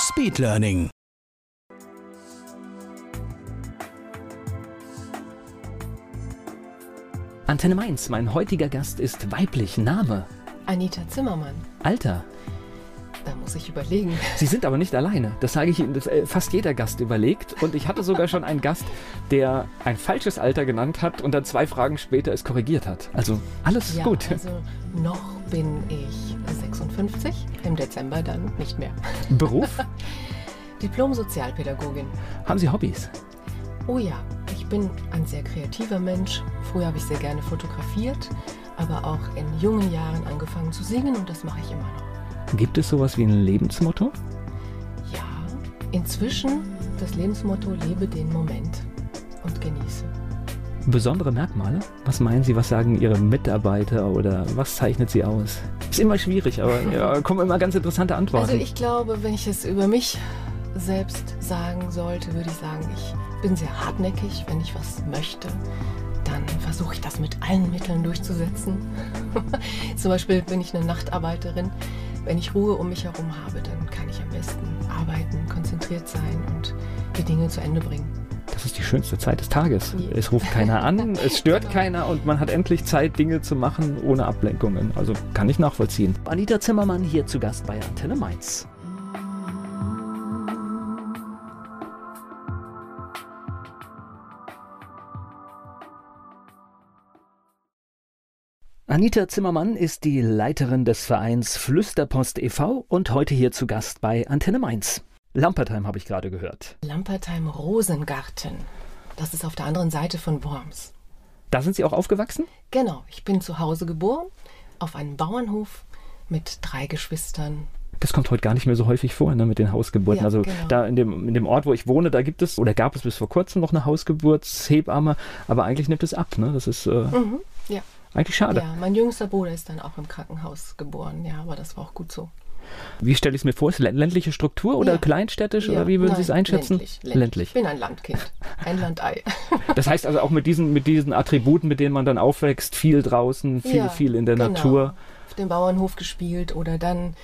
Speedlearning. Antenne Mainz, mein heutiger Gast ist weiblich. Name? Anita Zimmermann. Alter? Da muss ich überlegen. Sie sind aber nicht alleine. Das sage ich Ihnen, äh, fast jeder Gast überlegt. Und ich hatte sogar schon einen Gast, der ein falsches Alter genannt hat und dann zwei Fragen später es korrigiert hat. Also alles ja, gut. Also noch bin ich 56, im Dezember dann nicht mehr. Beruf? Diplom-Sozialpädagogin. Haben Sie Hobbys? Oh ja, ich bin ein sehr kreativer Mensch. Früher habe ich sehr gerne fotografiert, aber auch in jungen Jahren angefangen zu singen und das mache ich immer noch. Gibt es sowas wie ein Lebensmotto? Ja, inzwischen das Lebensmotto lebe den Moment und genieße. Besondere Merkmale? Was meinen Sie, was sagen Ihre Mitarbeiter oder was zeichnet Sie aus? Ist immer schwierig, aber ja, kommen immer ganz interessante Antworten. Also ich glaube, wenn ich es über mich selbst sagen sollte, würde ich sagen, ich bin sehr hartnäckig. Wenn ich was möchte, dann versuche ich das mit allen Mitteln durchzusetzen. Zum Beispiel bin ich eine Nachtarbeiterin. Wenn ich Ruhe um mich herum habe, dann kann ich am besten arbeiten, konzentriert sein und die Dinge zu Ende bringen. Das ist die schönste Zeit des Tages. Ja. Es ruft keiner an, es stört Genau. keiner und man hat endlich Zeit, Dinge zu machen ohne Ablenkungen. Also kann ich nachvollziehen. Anita Zimmermann hier zu Gast bei Antenne Mainz. Anita Zimmermann ist die Leiterin des Vereins Flüsterpost e.V. und heute hier zu Gast bei Antenne Mainz. Lampertheim habe ich gerade gehört. Lampertheim Rosengarten. Das ist auf der anderen Seite von Worms. Da sind Sie auch aufgewachsen? Genau, ich bin zu Hause geboren, auf einem Bauernhof mit drei Geschwistern. Das kommt heute gar nicht mehr so häufig vor, ne, mit den Hausgeburten. Ja, also genau. da in dem, in dem Ort, wo ich wohne, da gibt es oder gab es bis vor kurzem noch eine Hausgeburtshebamme, aber eigentlich nimmt es ab. Ne? Das ist äh, Mhm, ja. eigentlich schade. ja, mein jüngster Bruder ist dann auch im Krankenhaus geboren. Ja, aber das war auch gut so. Wie stelle ich es mir vor? Ist lä- ländliche Struktur oder Ja. kleinstädtisch Ja, oder wie würden Sie nein, es einschätzen? Ländlich, ländlich. Ich bin ein Landkind, ein Landei. Das heißt also auch mit diesen, mit diesen Attributen, mit denen man dann aufwächst, viel draußen, viel, Ja, viel in der genau. Natur. Auf dem Bauernhof gespielt oder dann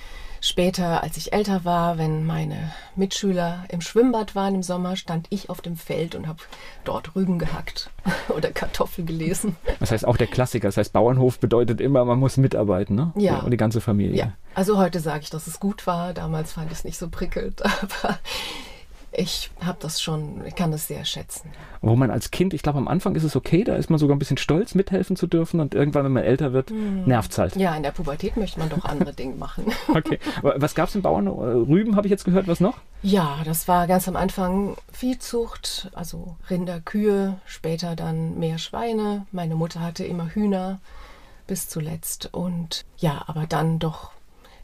später, als ich älter war, wenn meine Mitschüler im Schwimmbad waren im Sommer, stand ich auf dem Feld und habe dort Rüben gehackt oder Kartoffel gelesen. Das heißt auch der Klassiker. Das heißt, Bauernhof bedeutet immer, man muss mitarbeiten, ne? Ja. Und die ganze Familie. Ja, also heute sage ich, dass es gut war. Damals fand ich es nicht so prickelnd, aber ich habe das schon, ich kann das sehr schätzen. Wo man als Kind, ich glaube, am Anfang ist es okay, da ist man sogar ein bisschen stolz, mithelfen zu dürfen und irgendwann, wenn man älter wird, nervt's halt. Ja, in der Pubertät möchte man doch andere Dinge machen. Okay. Aber was gab's im Bauern? Äh, Rüben habe ich jetzt gehört, was noch? Ja, das war ganz am Anfang Viehzucht, also Rinder, Kühe, später dann mehr Schweine. Meine Mutter hatte immer Hühner bis zuletzt und ja, aber dann doch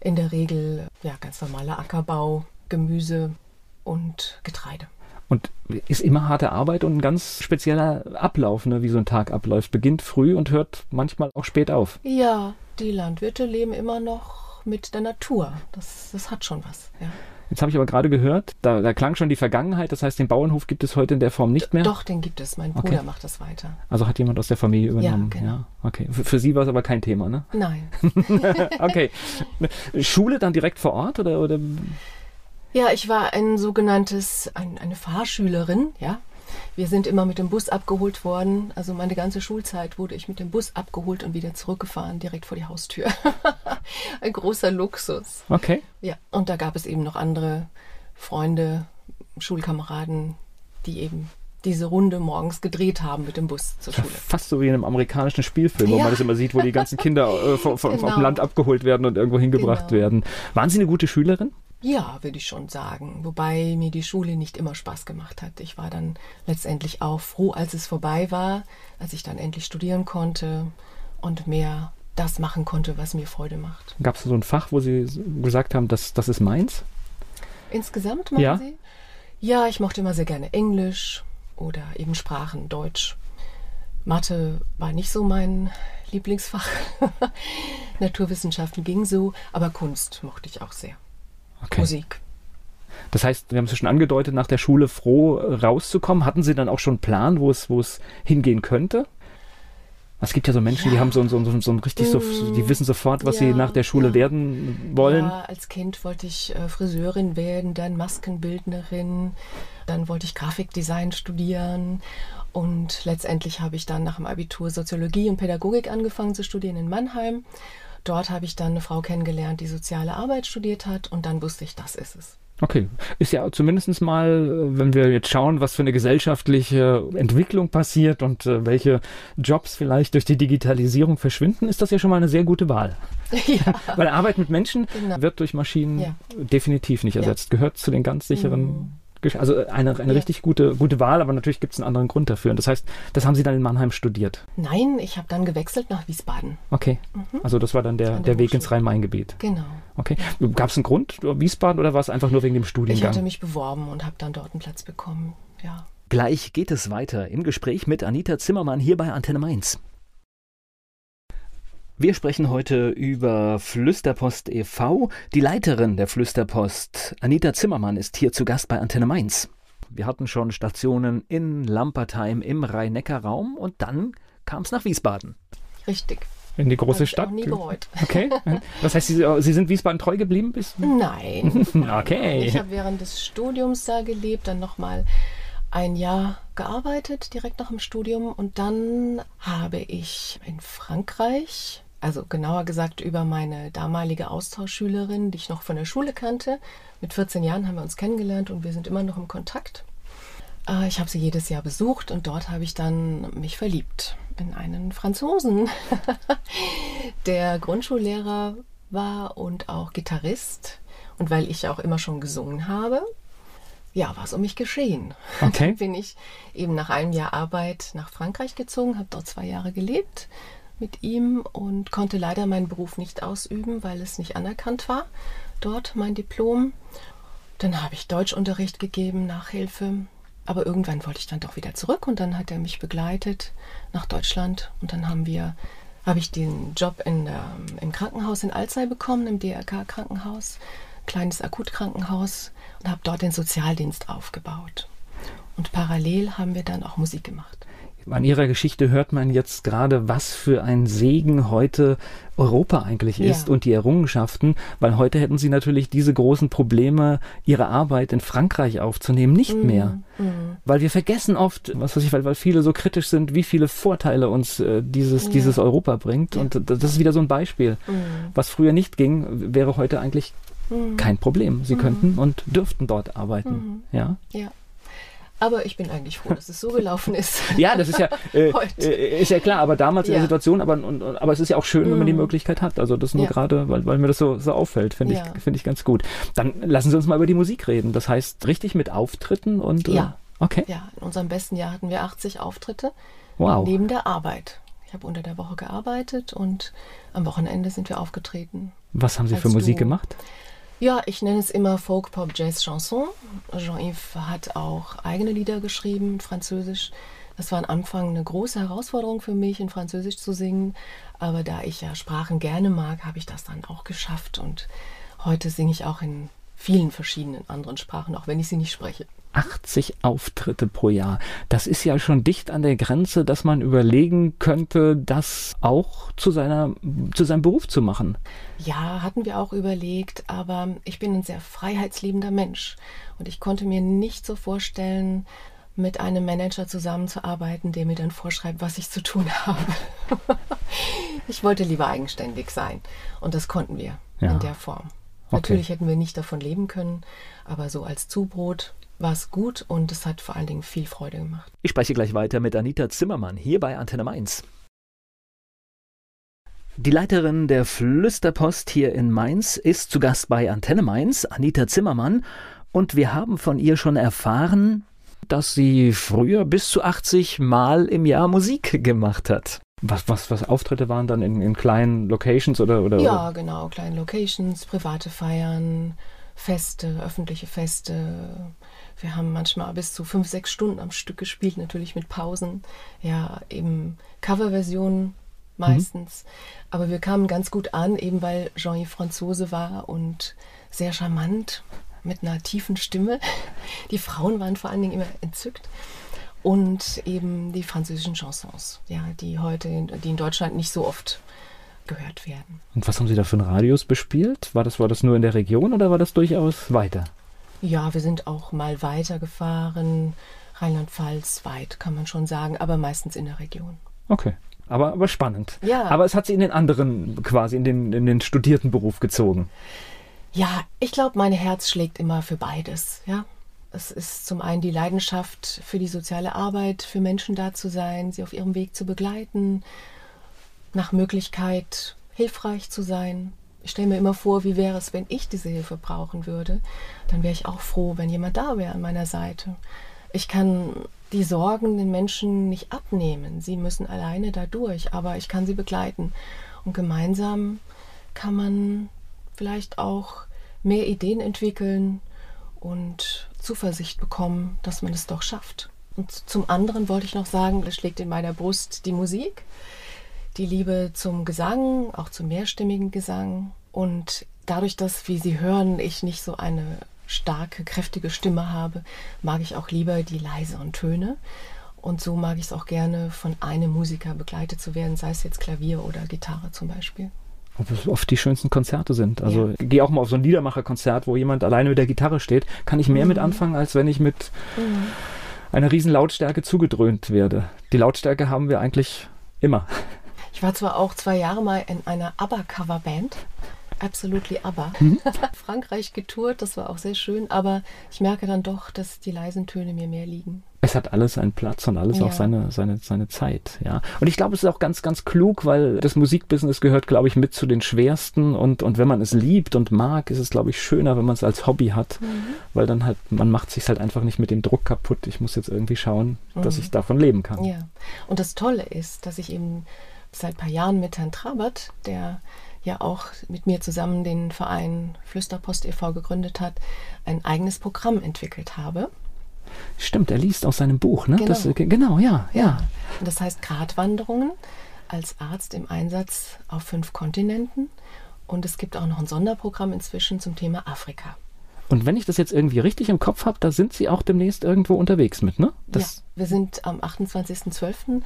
in der Regel ja ganz normaler Ackerbau, Gemüse und Getreide. Und ist immer harte Arbeit und ein ganz spezieller Ablauf, ne, wie so ein Tag abläuft. Beginnt früh und hört manchmal auch spät auf. Ja, die Landwirte leben immer noch mit der Natur. Das, das hat schon was. Ja. Jetzt habe ich aber gerade gehört, da, da klang schon die Vergangenheit, das heißt, den Bauernhof gibt es heute in der Form nicht mehr. Doch, den gibt es. Mein Bruder Okay. macht das weiter. Also hat jemand aus der Familie übernommen. genau. Ja, okay. Für, für Sie war es aber kein Thema, ne? Nein. Okay. Schule dann direkt vor Ort oder, oder Ja, ich war ein sogenanntes, ein, eine Fahrschülerin, ja. Wir sind immer mit dem Bus abgeholt worden. Also meine ganze Schulzeit wurde ich mit dem Bus abgeholt und wieder zurückgefahren, direkt vor die Haustür. ein großer Luxus. okay. Ja, und da gab es eben noch andere Freunde, Schulkameraden, die eben diese Runde morgens gedreht haben mit dem Bus zur Schule. Fast so wie in einem amerikanischen Spielfilm, wo Ja. man das immer sieht, wo die ganzen Kinder äh, vom Genau. Land abgeholt werden und irgendwo hingebracht Genau. werden. Waren Sie eine gute Schülerin? Ja, würde ich schon sagen. Wobei mir die Schule nicht immer Spaß gemacht hat. Ich war dann letztendlich auch froh, als es vorbei war, als ich dann endlich studieren konnte und mehr das machen konnte, was mir Freude macht. Gab es so ein Fach, wo Sie gesagt haben, das, das ist meins? Insgesamt, meinen Ja. Sie? Ja, ich mochte immer sehr gerne Englisch oder eben Sprachen, Deutsch. Mathe war nicht so mein Lieblingsfach. Naturwissenschaften ging so, aber Kunst mochte ich auch sehr. Okay. Musik. Das heißt, wir haben es schon angedeutet, nach der Schule froh rauszukommen. Hatten Sie dann auch schon einen Plan, wo es, wo es hingehen könnte? Es gibt ja so Menschen, die Ja. haben so, so, so, so ein richtig so, Mm, die wissen sofort, was sie ja, nach der Schule ja. werden wollen. Ja, als Kind wollte ich äh, Friseurin werden, dann Maskenbildnerin, dann wollte ich Grafikdesign studieren und letztendlich habe ich dann nach dem Abitur Soziologie und Pädagogik angefangen zu studieren in Mannheim. Dort habe ich dann eine Frau kennengelernt, die soziale Arbeit studiert hat und dann wusste ich, das ist es. Okay, ist ja zumindest mal, äh, wenn wir jetzt schauen, was für eine gesellschaftliche Entwicklung passiert und äh, welche Jobs vielleicht durch die Digitalisierung verschwinden, ist das ja schon mal eine sehr gute Wahl. ja. Weil Arbeit mit Menschen Genau. wird durch Maschinen Ja. definitiv nicht Ja. ersetzt. Gehört zu den ganz sicheren. Mhm. Also eine, eine Ja. richtig gute, gute Wahl, aber natürlich gibt es einen anderen Grund dafür. Und das heißt, das haben Sie dann in Mannheim studiert. Nein, ich habe dann gewechselt nach Wiesbaden. Okay. Also das war dann der, Mhm. Der der Weg ins. Rhein-Main-Gebiet. Genau. Okay. Gab es einen Grund, Wiesbaden, oder war es einfach nur wegen dem Ich Studiengang? hatte mich beworben und habe dann dort einen Platz bekommen. Ja. Gleich geht es weiter im Gespräch mit Anita Zimmermann hier bei Antenne Mainz. Wir sprechen heute über Flüsterpost e.V. Die Leiterin der Flüsterpost, Anita Zimmermann, ist hier zu Gast bei Antenne Mainz. Wir hatten schon Stationen in Lampertheim im Rhein-Neckar-Raum und dann kam es nach Wiesbaden. Richtig. in die große Hab ich Stadt. Auch nie bereut. Okay. Das heißt, Sie, Sie sind Wiesbaden treu geblieben bis? Nein. Okay. Ich habe während des Studiums da gelebt, dann nochmal ein Jahr gearbeitet, direkt nach dem Studium. Und dann habe ich in Frankreich, also genauer gesagt über meine damalige Austauschschülerin, die ich noch von der Schule kannte, mit 14 Jahren haben wir uns kennengelernt und wir sind immer noch im Kontakt. Äh, Ich habe sie jedes Jahr besucht und dort habe ich dann mich verliebt in einen Franzosen, der Grundschullehrer war und auch Gitarrist. Und weil ich auch immer schon gesungen habe, ja, war es um mich geschehen. Okay. Dann bin ich eben nach einem Jahr Arbeit nach Frankreich gezogen, habe dort zwei Jahre gelebt mit ihm und konnte leider meinen Beruf nicht ausüben, weil es nicht anerkannt war. Dort mein Diplom. Dann habe ich Deutschunterricht gegeben, Nachhilfe. Aber irgendwann wollte ich dann doch wieder zurück und dann hat er mich begleitet nach Deutschland und dann haben wir, habe ich den Job in der, im Krankenhaus in Alzey bekommen, im DRK-Krankenhaus, kleines Akutkrankenhaus und habe dort den Sozialdienst aufgebaut. Und parallel haben wir dann auch Musik gemacht. An Ihrer Geschichte hört man jetzt gerade, was für ein Segen heute Europa eigentlich Ja. ist und die Errungenschaften, weil heute hätten Sie natürlich diese großen Probleme, Ihre Arbeit in Frankreich aufzunehmen, nicht mehr. Mhm. Weil wir vergessen oft, was weiß ich, weil, weil viele so kritisch sind, wie viele Vorteile uns äh, dieses, Ja. dieses Europa bringt. Ja. Und das ist wieder so ein Beispiel. Mhm. Was früher nicht ging, wäre heute eigentlich Mhm. kein Problem. Sie könnten und dürften dort arbeiten. Mhm. Ja. Ja. Aber ich bin eigentlich froh, dass es so gelaufen ist. Ja, das ist ja, äh, äh, ist ja klar, aber damals in der Ja. Situation, aber, und, und, aber es ist ja auch schön, wenn man die Mhm. Möglichkeit hat. Also das nur Ja. gerade, weil, weil mir das so, so auffällt, finde Ja. ich, finde ich ganz gut. Dann lassen Sie uns mal über die Musik reden. Das heißt, richtig mit Auftritten und. äh, Ja. Okay. Ja, in unserem besten Jahr hatten wir 80 Auftritte Wow. neben der Arbeit. Ich habe unter der Woche gearbeitet und am Wochenende sind wir aufgetreten. Was haben Sie für Musik Duo. gemacht? Ja, ich nenne es immer Folk, Pop, Jazz, Chanson. Jean-Yves hat auch eigene Lieder geschrieben, Französisch. Das war am Anfang eine große Herausforderung für mich, in Französisch zu singen. Aber da ich ja Sprachen gerne mag, habe ich das dann auch geschafft. Und heute singe ich auch in vielen verschiedenen anderen Sprachen, auch wenn ich sie nicht spreche. 80 Auftritte pro Jahr. Das ist ja schon dicht an der Grenze, dass man überlegen könnte, das auch zu seiner, zu seinem Beruf zu machen. Ja, hatten wir auch überlegt, aber ich bin ein sehr freiheitsliebender Mensch und ich konnte mir nicht so vorstellen, mit einem Manager zusammenzuarbeiten, der mir dann vorschreibt, was ich zu tun habe. ich wollte lieber eigenständig sein und das konnten wir Ja. in der Form. Okay. Natürlich hätten wir nicht davon leben können, aber so als Zubrot war es gut und es hat vor allen Dingen viel Freude gemacht. Ich spreche gleich weiter mit Anita Zimmermann hier bei Antenne Mainz. Die Leiterin der Flüsterpost hier in Mainz ist zu Gast bei Antenne Mainz, Anita Zimmermann, und wir haben von ihr schon erfahren, dass sie früher bis zu 80 Mal im Jahr Musik gemacht hat. Was, was, was Auftritte waren dann in, in kleinen Locations oder, oder, Ja, genau, kleine Locations, private Feiern, Feste, öffentliche Feste. Wir haben manchmal bis zu fünf, sechs Stunden am Stück gespielt, natürlich mit Pausen. Ja, eben Coverversionen meistens. Mhm. Aber wir kamen ganz gut an, eben weil Jean-Yves Franzose war und sehr charmant mit einer tiefen Stimme. Die Frauen waren vor allen Dingen immer entzückt. Und eben die französischen Chansons, ja, die heute, die in Deutschland nicht so oft gehört werden. Und was haben Sie da für einen Radius bespielt? War das, war das nur in der Region oder war das durchaus weiter? Ja, wir sind auch mal weitergefahren. Rheinland-Pfalz weit, kann man schon sagen, aber meistens in der Region. Okay. Aber, aber spannend. Ja. Aber es hat sie in den anderen, quasi in den, in den studierten Beruf gezogen. Ja, ich glaube, mein Herz schlägt immer für beides. Ja, es ist zum einen die Leidenschaft für die soziale Arbeit, für Menschen da zu sein, sie auf ihrem Weg zu begleiten, nach Möglichkeit hilfreich zu sein. Ich stelle mir immer vor, wie wäre es, wenn ich diese Hilfe brauchen würde. Dann wäre ich auch froh, wenn jemand da wäre an meiner Seite. Ich kann die Sorgen den Menschen nicht abnehmen. Sie müssen alleine da durch, aber ich kann sie begleiten. Und gemeinsam kann man vielleicht auch mehr Ideen entwickeln und Zuversicht bekommen, dass man es doch schafft. Und zum anderen wollte ich noch sagen, es schlägt in meiner Brust die Musik, die Liebe zum Gesang, auch zum mehrstimmigen Gesang. Und dadurch, dass, wie Sie hören, ich nicht so eine starke, kräftige Stimme habe, mag ich auch lieber die leiseren Töne. Und so mag ich es auch gerne, von einem Musiker begleitet zu werden, sei es jetzt Klavier oder Gitarre zum Beispiel. Ob es oft die schönsten Konzerte sind. Also ja. gehe auch mal auf so ein Liedermacherkonzert, wo jemand alleine mit der Gitarre steht, kann ich mehr mhm. mit anfangen, als wenn ich mit mhm. einer riesen Lautstärke zugedröhnt werde. Die Lautstärke haben wir eigentlich immer. Ich war zwar auch zwei Jahre mal in einer ABBA-Coverband, Absolutely ABBA. Mhm. Frankreich getourt, das war auch sehr schön, aber ich merke dann doch, dass die leisen Töne mir mehr liegen. Es hat alles einen Platz und alles ja. auch seine, seine, seine Zeit, ja. Und ich glaube, es ist auch ganz, ganz klug, weil das Musikbusiness gehört, glaube ich, mit zu den schwersten und, und wenn man es liebt und mag, ist es, glaube ich, schöner, wenn man es als Hobby hat, mhm. weil dann halt, man macht sich halt einfach nicht mit dem Druck kaputt. Ich muss jetzt irgendwie schauen, mhm. dass ich davon leben kann. Ja. Und das Tolle ist, dass ich eben seit ein paar Jahren mit Herrn Trabert, der ja auch mit mir zusammen den Verein Flüsterpost e.V. gegründet hat, ein eigenes Programm entwickelt habe. Stimmt, er liest aus seinem Buch, ne? Genau, das, genau ja, ja. Und das heißt Gratwanderungen als Arzt im Einsatz auf fünf Kontinenten. Und es gibt auch noch ein Sonderprogramm inzwischen zum Thema Afrika. Und wenn ich das jetzt irgendwie richtig im Kopf habe, da sind Sie auch demnächst irgendwo unterwegs mit, ne? Das ja, wir sind am 28.12.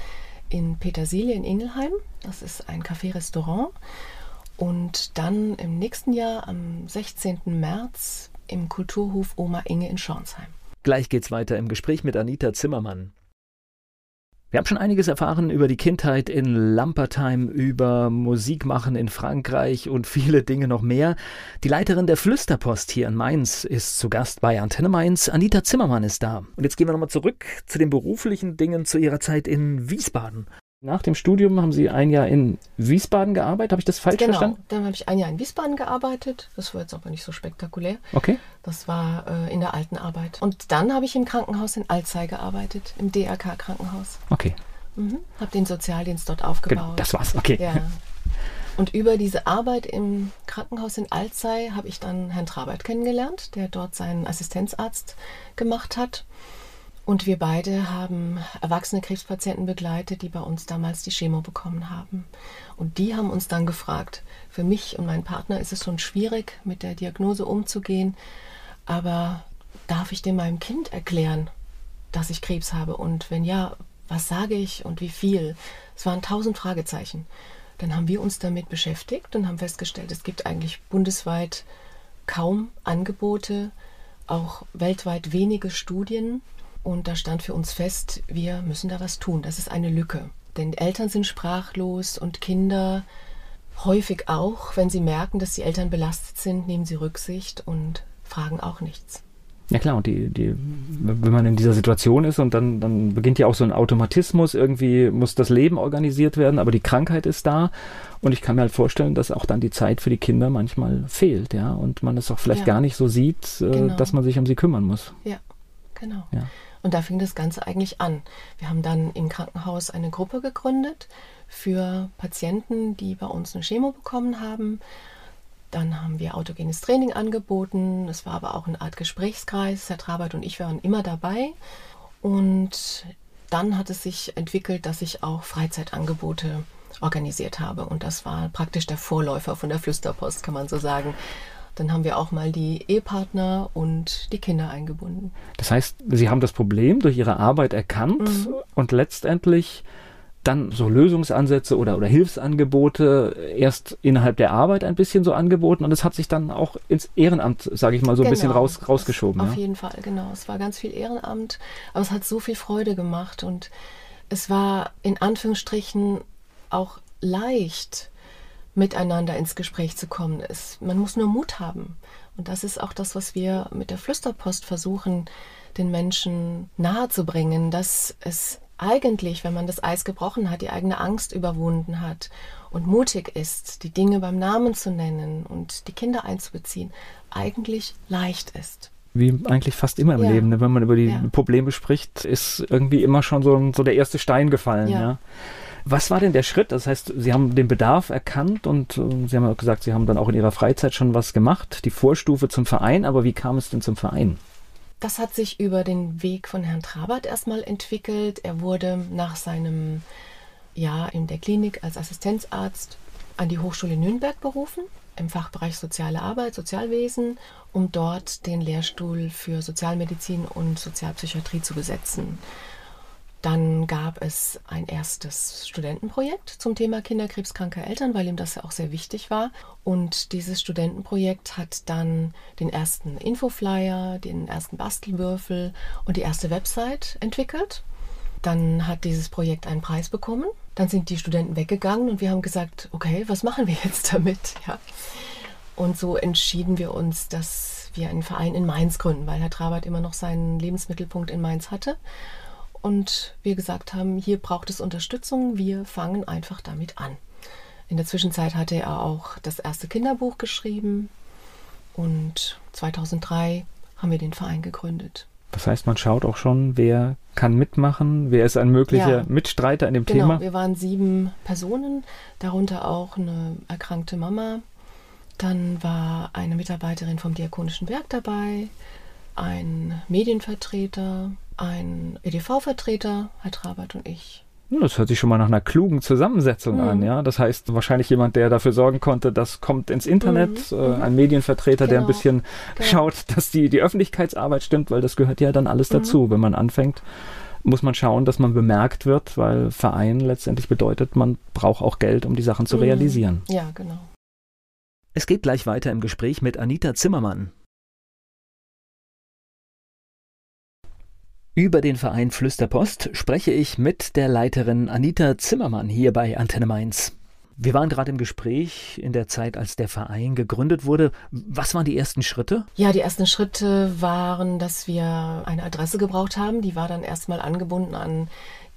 in Petersilie in Ingelheim. Das ist ein Café-Restaurant. Und dann im nächsten Jahr, am 16. März, im Kulturhof Oma Inge in Schornsheim. Gleich geht's weiter im Gespräch mit Anita Zimmermann. Wir haben schon einiges erfahren über die Kindheit in Lampertheim, über Musikmachen in Frankreich und viele Dinge noch mehr. Die Leiterin der Flüsterpost hier in Mainz ist zu Gast bei Antenne Mainz. Anita Zimmermann ist da. Und jetzt gehen wir nochmal zurück zu den beruflichen Dingen zu ihrer Zeit in Wiesbaden. Nach dem Studium haben Sie ein Jahr in Wiesbaden gearbeitet. Habe ich das falsch genau. verstanden? Dann habe ich ein Jahr in Wiesbaden gearbeitet. Das war jetzt aber nicht so spektakulär. Okay. Das war äh, in der alten Arbeit. Und dann habe ich im Krankenhaus in Alzey gearbeitet, im DRK-Krankenhaus. Okay. Mhm. Habe den Sozialdienst dort aufgebaut. Das war's, okay. Ja. Und über diese Arbeit im Krankenhaus in Alzey habe ich dann Herrn Trabert kennengelernt, der dort seinen Assistenzarzt gemacht hat. Und wir beide haben erwachsene Krebspatienten begleitet, die bei uns damals die Chemo bekommen haben. Und die haben uns dann gefragt, für mich und meinen Partner ist es schon schwierig, mit der Diagnose umzugehen, aber darf ich dem meinem Kind erklären, dass ich Krebs habe? Und wenn ja, was sage ich und wie viel? Es waren tausend Fragezeichen. Dann haben wir uns damit beschäftigt und haben festgestellt, es gibt eigentlich bundesweit kaum Angebote, auch weltweit wenige Studien und da stand für uns fest, wir müssen da was tun. Das ist eine Lücke. Denn Eltern sind sprachlos und Kinder häufig auch, wenn sie merken, dass die Eltern belastet sind, nehmen sie Rücksicht und fragen auch nichts. Ja klar, und die, die, wenn man in dieser Situation ist und dann, dann beginnt ja auch so ein Automatismus, irgendwie muss das Leben organisiert werden, aber die Krankheit ist da und ich kann mir halt vorstellen, dass auch dann die Zeit für die Kinder manchmal fehlt, ja, und man es auch vielleicht ja. gar nicht so sieht, äh, genau. dass man sich um sie kümmern muss. Ja, genau. Ja. Und da fing das Ganze eigentlich an. Wir haben dann im Krankenhaus eine Gruppe gegründet für Patienten, die bei uns eine Chemo bekommen haben. Dann haben wir autogenes Training angeboten. Es war aber auch eine Art Gesprächskreis. Herr Trabert und ich waren immer dabei. Und dann hat es sich entwickelt, dass ich auch Freizeitangebote organisiert habe. Und das war praktisch der Vorläufer von der Flüsterpost, kann man so sagen. Dann haben wir auch mal die Ehepartner und die Kinder eingebunden. Das heißt, Sie haben das Problem durch Ihre Arbeit erkannt mhm. und letztendlich dann so Lösungsansätze oder, oder Hilfsangebote erst innerhalb der Arbeit ein bisschen so angeboten und es hat sich dann auch ins Ehrenamt, sage ich mal, so ein bisschen genau. raus, rausgeschoben. Auf ja? jeden Fall, genau. Es war ganz viel Ehrenamt, aber es hat so viel Freude gemacht und es war in Anführungsstrichen auch leicht, miteinander ins Gespräch zu kommen. Es, man muss nur Mut haben. Und das ist auch das, was wir mit der Flüsterpost versuchen, den Menschen nahezubringen, dass es eigentlich, wenn man das Eis gebrochen hat, die eigene Angst überwunden hat und mutig ist, die Dinge beim Namen zu nennen und die Kinder einzubeziehen, eigentlich leicht ist. Wie eigentlich fast immer im ja. Leben, ne? wenn man über die ja. Probleme spricht, ist irgendwie immer schon so, so der erste Stein gefallen. Ja. Was war denn der Schritt? Das heißt, Sie haben den Bedarf erkannt und äh, Sie haben gesagt, Sie haben dann auch in Ihrer Freizeit schon was gemacht, die Vorstufe zum Verein, aber wie kam es denn zum Verein? Das hat sich über den Weg von Herrn Trabert erstmal entwickelt. Er wurde nach seinem Jahr in der Klinik als Assistenzarzt an die Hochschule Nürnberg berufen, im Fachbereich Soziale Arbeit, Sozialwesen, um dort den Lehrstuhl für Sozialmedizin und Sozialpsychiatrie zu besetzen. Dann gab es ein erstes Studentenprojekt zum Thema kinderkrebskranke Eltern, weil ihm das ja auch sehr wichtig war. Und dieses Studentenprojekt hat dann den ersten Infoflyer, den ersten Bastelwürfel und die erste Website entwickelt. Dann hat dieses Projekt einen Preis bekommen. Dann sind die Studenten weggegangen und wir haben gesagt, okay, was machen wir jetzt damit? Ja. Und so entschieden wir uns, dass wir einen Verein in Mainz gründen, weil Herr Trabert immer noch seinen Lebensmittelpunkt in Mainz hatte und wir gesagt haben, hier braucht es Unterstützung, wir fangen einfach damit an. In der Zwischenzeit hatte er auch das erste Kinderbuch geschrieben und 2003 haben wir den Verein gegründet. Das heißt, man schaut auch schon, wer kann mitmachen, wer ist ein möglicher ja. Mitstreiter in dem genau, Thema. Wir waren sieben Personen, darunter auch eine erkrankte Mama. Dann war eine Mitarbeiterin vom Diakonischen Werk dabei, ein Medienvertreter, ein EDV-Vertreter, Herr Trabert und ich. Das hört sich schon mal nach einer klugen Zusammensetzung mhm. an, ja. Das heißt, wahrscheinlich jemand, der dafür sorgen konnte, das kommt ins Internet, mhm. äh, mhm. ein Medienvertreter, genau. der ein genau. bisschen genau. schaut, dass die, die Öffentlichkeitsarbeit stimmt, weil das gehört ja dann alles mhm. dazu. Wenn man anfängt, muss man schauen, dass man bemerkt wird, weil Verein letztendlich bedeutet, man braucht auch Geld, um die Sachen zu mhm. realisieren. Ja, genau. Es geht gleich weiter im Gespräch mit Anita Zimmermann. Über den Verein Flüsterpost spreche ich mit der Leiterin Anita Zimmermann hier bei Antenne Mainz. Wir waren gerade im Gespräch in der Zeit, als der Verein gegründet wurde. Was waren die ersten Schritte? Ja, die ersten Schritte waren, dass wir eine Adresse gebraucht haben. Die war dann erstmal angebunden an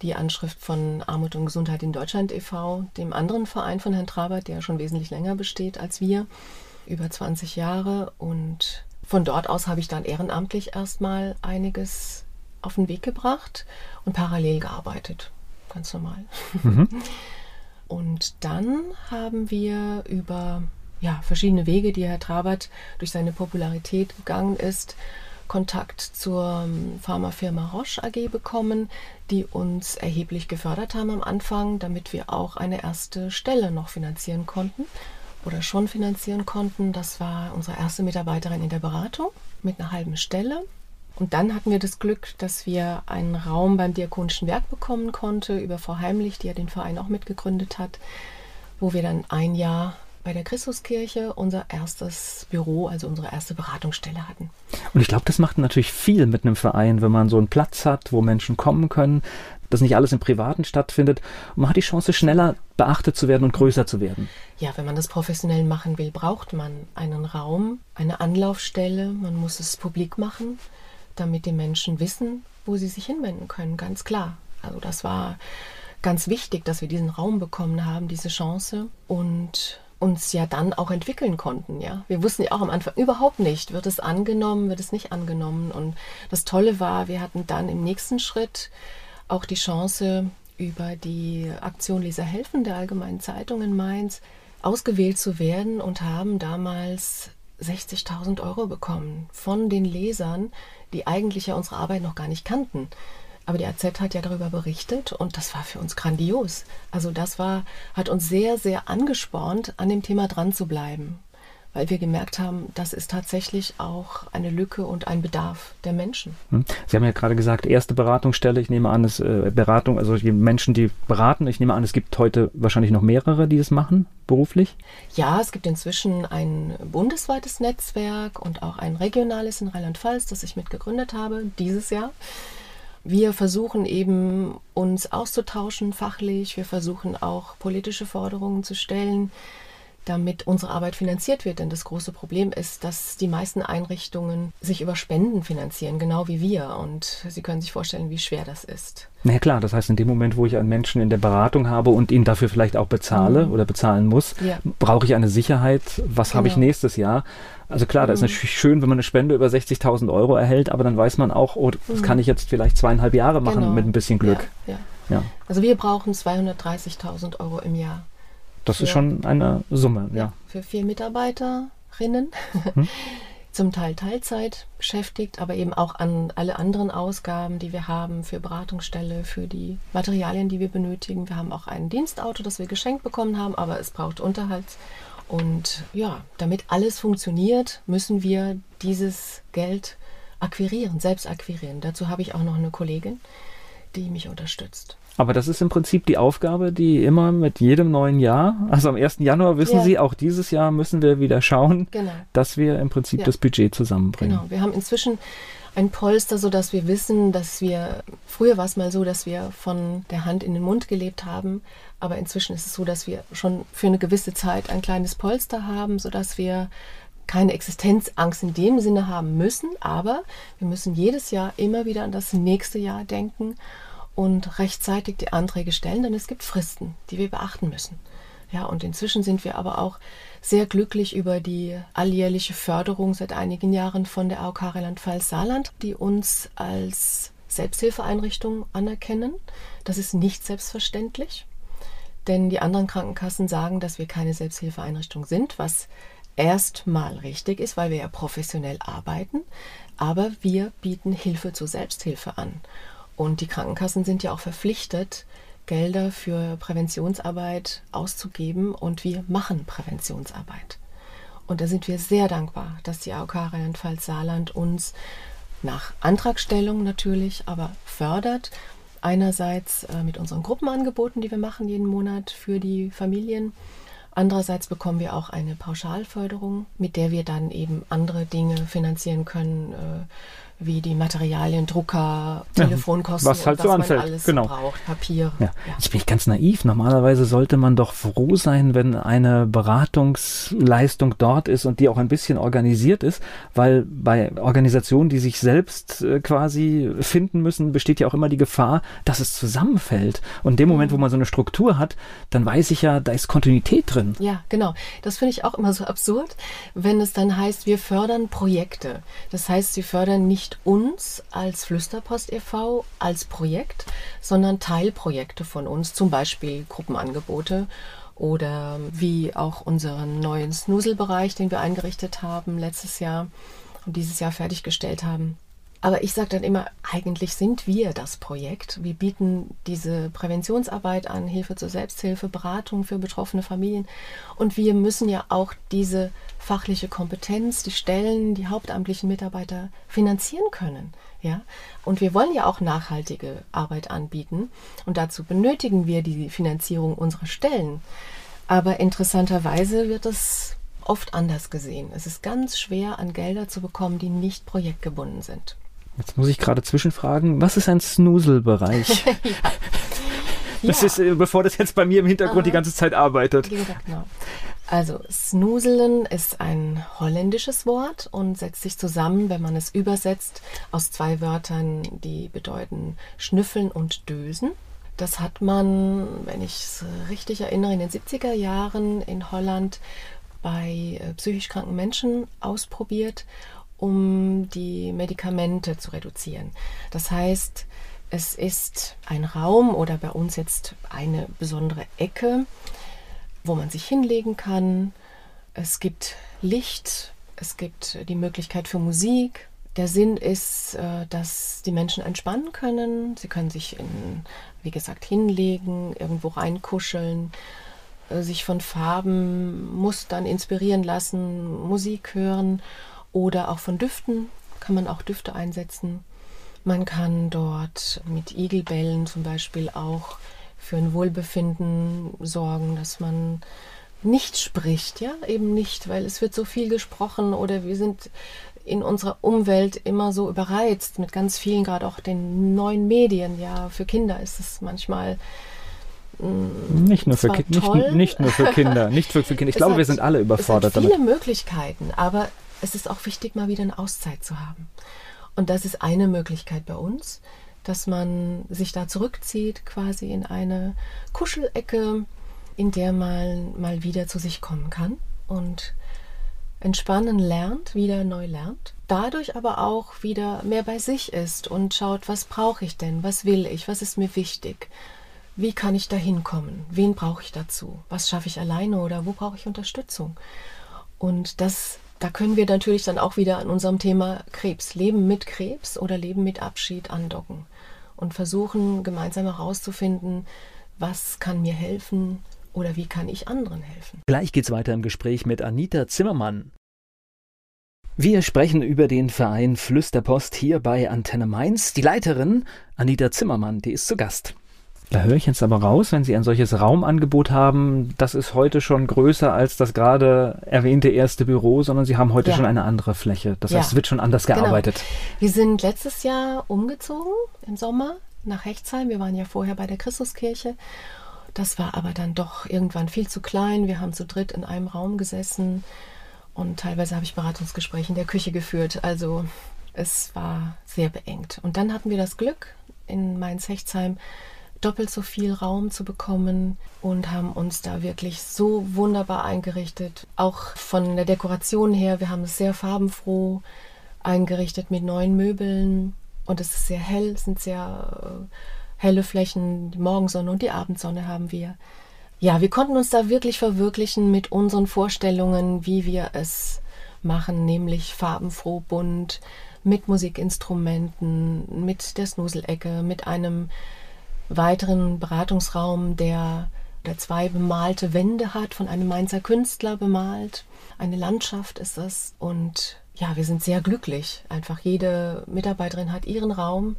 die Anschrift von Armut und Gesundheit in Deutschland e.V., dem anderen Verein von Herrn Trabert, der schon wesentlich länger besteht als wir, über 20 Jahre. Und von dort aus habe ich dann ehrenamtlich erstmal einiges auf den Weg gebracht und parallel gearbeitet. Ganz normal. Mhm. Und dann haben wir über ja, verschiedene Wege, die Herr Trabert durch seine Popularität gegangen ist, Kontakt zur ähm, Pharmafirma Roche AG bekommen, die uns erheblich gefördert haben am Anfang, damit wir auch eine erste Stelle noch finanzieren konnten oder schon finanzieren konnten. Das war unsere erste Mitarbeiterin in der Beratung mit einer halben Stelle. Und dann hatten wir das Glück, dass wir einen Raum beim Diakonischen Werk bekommen konnten, über Frau Heimlich, die ja den Verein auch mitgegründet hat, wo wir dann ein Jahr bei der Christuskirche unser erstes Büro, also unsere erste Beratungsstelle hatten. Und ich glaube, das macht natürlich viel mit einem Verein, wenn man so einen Platz hat, wo Menschen kommen können, dass nicht alles im Privaten stattfindet. Und man hat die Chance, schneller beachtet zu werden und größer zu werden. Ja, wenn man das professionell machen will, braucht man einen Raum, eine Anlaufstelle, man muss es publik machen damit die Menschen wissen, wo sie sich hinwenden können, ganz klar. Also das war ganz wichtig, dass wir diesen Raum bekommen haben, diese Chance und uns ja dann auch entwickeln konnten, ja. Wir wussten ja auch am Anfang überhaupt nicht, wird es angenommen, wird es nicht angenommen und das Tolle war, wir hatten dann im nächsten Schritt auch die Chance über die Aktion Leser helfen der Allgemeinen Zeitung in Mainz ausgewählt zu werden und haben damals 60.000 Euro bekommen von den Lesern, die eigentlich ja unsere Arbeit noch gar nicht kannten. Aber die AZ hat ja darüber berichtet und das war für uns grandios. Also das war, hat uns sehr, sehr angespornt, an dem Thema dran zu bleiben weil wir gemerkt haben, das ist tatsächlich auch eine Lücke und ein Bedarf der Menschen. Hm. Sie haben ja gerade gesagt, erste Beratungsstelle. Ich nehme an, es äh, Beratung, also die Menschen, die beraten. Ich nehme an, es gibt heute wahrscheinlich noch mehrere, die das machen beruflich. Ja, es gibt inzwischen ein bundesweites Netzwerk und auch ein regionales in Rheinland-Pfalz, das ich mitgegründet habe dieses Jahr. Wir versuchen eben uns auszutauschen fachlich. Wir versuchen auch politische Forderungen zu stellen damit unsere Arbeit finanziert wird. Denn das große Problem ist, dass die meisten Einrichtungen sich über Spenden finanzieren, genau wie wir. Und Sie können sich vorstellen, wie schwer das ist. Na ja, klar, das heißt, in dem Moment, wo ich einen Menschen in der Beratung habe und ihn dafür vielleicht auch bezahle mhm. oder bezahlen muss, ja. brauche ich eine Sicherheit, was genau. habe ich genau. nächstes Jahr. Also klar, mhm. da ist natürlich schön, wenn man eine Spende über 60.000 Euro erhält, aber dann weiß man auch, oh, das mhm. kann ich jetzt vielleicht zweieinhalb Jahre machen genau. mit ein bisschen Glück. Ja, ja. Also wir brauchen 230.000 Euro im Jahr. Das für, ist schon eine Summe, ja. Für vier Mitarbeiterinnen. Hm? Zum Teil Teilzeit beschäftigt, aber eben auch an alle anderen Ausgaben, die wir haben für Beratungsstelle, für die Materialien, die wir benötigen. Wir haben auch ein Dienstauto, das wir geschenkt bekommen haben, aber es braucht Unterhalt. Und ja, damit alles funktioniert, müssen wir dieses Geld akquirieren, selbst akquirieren. Dazu habe ich auch noch eine Kollegin, die mich unterstützt. Aber das ist im Prinzip die Aufgabe, die immer mit jedem neuen Jahr, also am 1. Januar wissen ja. Sie, auch dieses Jahr müssen wir wieder schauen, genau. dass wir im Prinzip ja. das Budget zusammenbringen. Genau, wir haben inzwischen ein Polster, sodass wir wissen, dass wir, früher war es mal so, dass wir von der Hand in den Mund gelebt haben, aber inzwischen ist es so, dass wir schon für eine gewisse Zeit ein kleines Polster haben, sodass wir keine Existenzangst in dem Sinne haben müssen, aber wir müssen jedes Jahr immer wieder an das nächste Jahr denken und rechtzeitig die Anträge stellen, denn es gibt Fristen, die wir beachten müssen. Ja, und inzwischen sind wir aber auch sehr glücklich über die alljährliche Förderung seit einigen Jahren von der AOK Rheinland-Pfalz-Saarland, die uns als Selbsthilfeeinrichtung anerkennen. Das ist nicht selbstverständlich, denn die anderen Krankenkassen sagen, dass wir keine Selbsthilfeeinrichtung sind, was erstmal richtig ist, weil wir ja professionell arbeiten, aber wir bieten Hilfe zur Selbsthilfe an. Und die Krankenkassen sind ja auch verpflichtet, Gelder für Präventionsarbeit auszugeben und wir machen Präventionsarbeit. Und da sind wir sehr dankbar, dass die AOK Rheinland-Pfalz Saarland uns nach Antragstellung natürlich, aber fördert. Einerseits äh, mit unseren Gruppenangeboten, die wir machen jeden Monat für die Familien. Andererseits bekommen wir auch eine Pauschalförderung, mit der wir dann eben andere Dinge finanzieren können, äh, wie die Materialien, Drucker, Telefonkosten, was halt und so was anfällt. alles genau. braucht, Papier. Ja. Ja. Jetzt bin ich ganz naiv. Normalerweise sollte man doch froh sein, wenn eine Beratungsleistung dort ist und die auch ein bisschen organisiert ist, weil bei Organisationen, die sich selbst äh, quasi finden müssen, besteht ja auch immer die Gefahr, dass es zusammenfällt. Und in dem Moment, wo man so eine Struktur hat, dann weiß ich ja, da ist Kontinuität drin. Ja, genau. Das finde ich auch immer so absurd, wenn es dann heißt, wir fördern Projekte. Das heißt, sie fördern nicht nicht uns als Flüsterpost e.V. als Projekt, sondern Teilprojekte von uns, zum Beispiel Gruppenangebote oder wie auch unseren neuen Snuselbereich, den wir eingerichtet haben letztes Jahr und dieses Jahr fertiggestellt haben. Aber ich sage dann immer, eigentlich sind wir das Projekt. Wir bieten diese Präventionsarbeit an, Hilfe zur Selbsthilfe, Beratung für betroffene Familien. Und wir müssen ja auch diese fachliche Kompetenz, die Stellen, die hauptamtlichen Mitarbeiter finanzieren können. Ja? Und wir wollen ja auch nachhaltige Arbeit anbieten. Und dazu benötigen wir die Finanzierung unserer Stellen. Aber interessanterweise wird es oft anders gesehen. Es ist ganz schwer, an Gelder zu bekommen, die nicht projektgebunden sind. Jetzt muss ich gerade zwischenfragen, was ist ein Snoozel-Bereich? ja. Das ja. ist, äh, bevor das jetzt bei mir im Hintergrund Aha. die ganze Zeit arbeitet. Genau. Also Snoozelen ist ein holländisches Wort und setzt sich zusammen, wenn man es übersetzt, aus zwei Wörtern, die bedeuten schnüffeln und dösen. Das hat man, wenn ich es richtig erinnere, in den 70er Jahren in Holland bei äh, psychisch kranken Menschen ausprobiert um die Medikamente zu reduzieren. Das heißt, es ist ein Raum oder bei uns jetzt eine besondere Ecke, wo man sich hinlegen kann. Es gibt Licht, es gibt die Möglichkeit für Musik. Der Sinn ist, äh, dass die Menschen entspannen können. Sie können sich, in, wie gesagt, hinlegen, irgendwo reinkuscheln, äh, sich von Farben, Mustern inspirieren lassen, Musik hören oder auch von Düften. Kann man auch Düfte einsetzen. Man kann dort mit Igelbällen zum Beispiel auch für ein Wohlbefinden sorgen, dass man nicht spricht, ja, eben nicht, weil es wird so viel gesprochen oder wir sind in unserer Umwelt immer so überreizt mit ganz vielen, gerade auch den neuen Medien. Ja, für Kinder ist es manchmal mm, nicht nur, für nicht, nicht, nur für Kinder, nicht für, für Kinder. Ich glaube, hat, wir sind alle überfordert es hat viele damit. Möglichkeiten, aber es ist auch wichtig, mal wieder eine Auszeit zu haben. Und das ist eine Möglichkeit bei uns, dass man sich da zurückzieht, quasi in eine Kuschelecke, in der man mal wieder zu sich kommen kann und entspannen lernt, wieder neu lernt, dadurch aber auch wieder mehr bei sich ist und schaut, was brauche ich denn, was will ich, was ist mir wichtig, wie kann ich da hinkommen, wen brauche ich dazu, was schaffe ich alleine oder wo brauche ich Unterstützung. Und das da können wir natürlich dann auch wieder an unserem Thema Krebs, Leben mit Krebs oder Leben mit Abschied andocken und versuchen gemeinsam herauszufinden, was kann mir helfen oder wie kann ich anderen helfen. Gleich geht's weiter im Gespräch mit Anita Zimmermann. Wir sprechen über den Verein Flüsterpost hier bei Antenne Mainz. Die Leiterin Anita Zimmermann, die ist zu Gast. Da höre ich jetzt aber raus, wenn Sie ein solches Raumangebot haben, das ist heute schon größer als das gerade erwähnte erste Büro, sondern Sie haben heute ja. schon eine andere Fläche. Das heißt, es wird schon anders genau. gearbeitet. Genau. Wir sind letztes Jahr umgezogen im Sommer nach Hechtsheim. Wir waren ja vorher bei der Christuskirche. Das war aber dann doch irgendwann viel zu klein. Wir haben zu dritt in einem Raum gesessen und teilweise habe ich Beratungsgespräche in der Küche geführt. Also es war sehr beengt. Und dann hatten wir das Glück in Mainz-Hechtsheim, doppelt so viel Raum zu bekommen und haben uns da wirklich so wunderbar eingerichtet. Auch von der Dekoration her, wir haben es sehr farbenfroh eingerichtet mit neuen Möbeln und es ist sehr hell, es sind sehr äh, helle Flächen, die Morgensonne und die Abendsonne haben wir. Ja, wir konnten uns da wirklich verwirklichen mit unseren Vorstellungen, wie wir es machen, nämlich farbenfroh, bunt, mit Musikinstrumenten, mit der Snuselecke, mit einem weiteren Beratungsraum, der, der zwei bemalte Wände hat, von einem Mainzer Künstler bemalt. Eine Landschaft ist das. Und ja, wir sind sehr glücklich. Einfach jede Mitarbeiterin hat ihren Raum.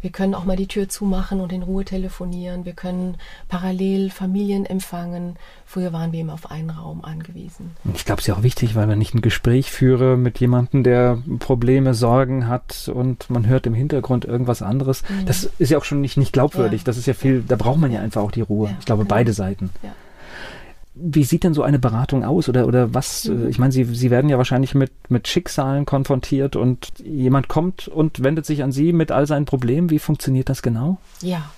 Wir können auch mal die Tür zumachen und in Ruhe telefonieren. Wir können parallel Familien empfangen. Früher waren wir immer auf einen Raum angewiesen. Ich glaube, es ist ja auch wichtig, weil wenn ich ein Gespräch führe mit jemandem, der Probleme, Sorgen hat und man hört im Hintergrund irgendwas anderes, mhm. das ist ja auch schon nicht, nicht glaubwürdig. Ja. Das ist ja viel, da braucht man ja einfach auch die Ruhe. Ja, ich glaube, genau. beide Seiten. Ja. Wie sieht denn so eine Beratung aus oder, oder was? Mhm. Ich meine, Sie, Sie werden ja wahrscheinlich mit, mit Schicksalen konfrontiert und jemand kommt und wendet sich an Sie mit all seinen Problemen. Wie funktioniert das genau? Ja,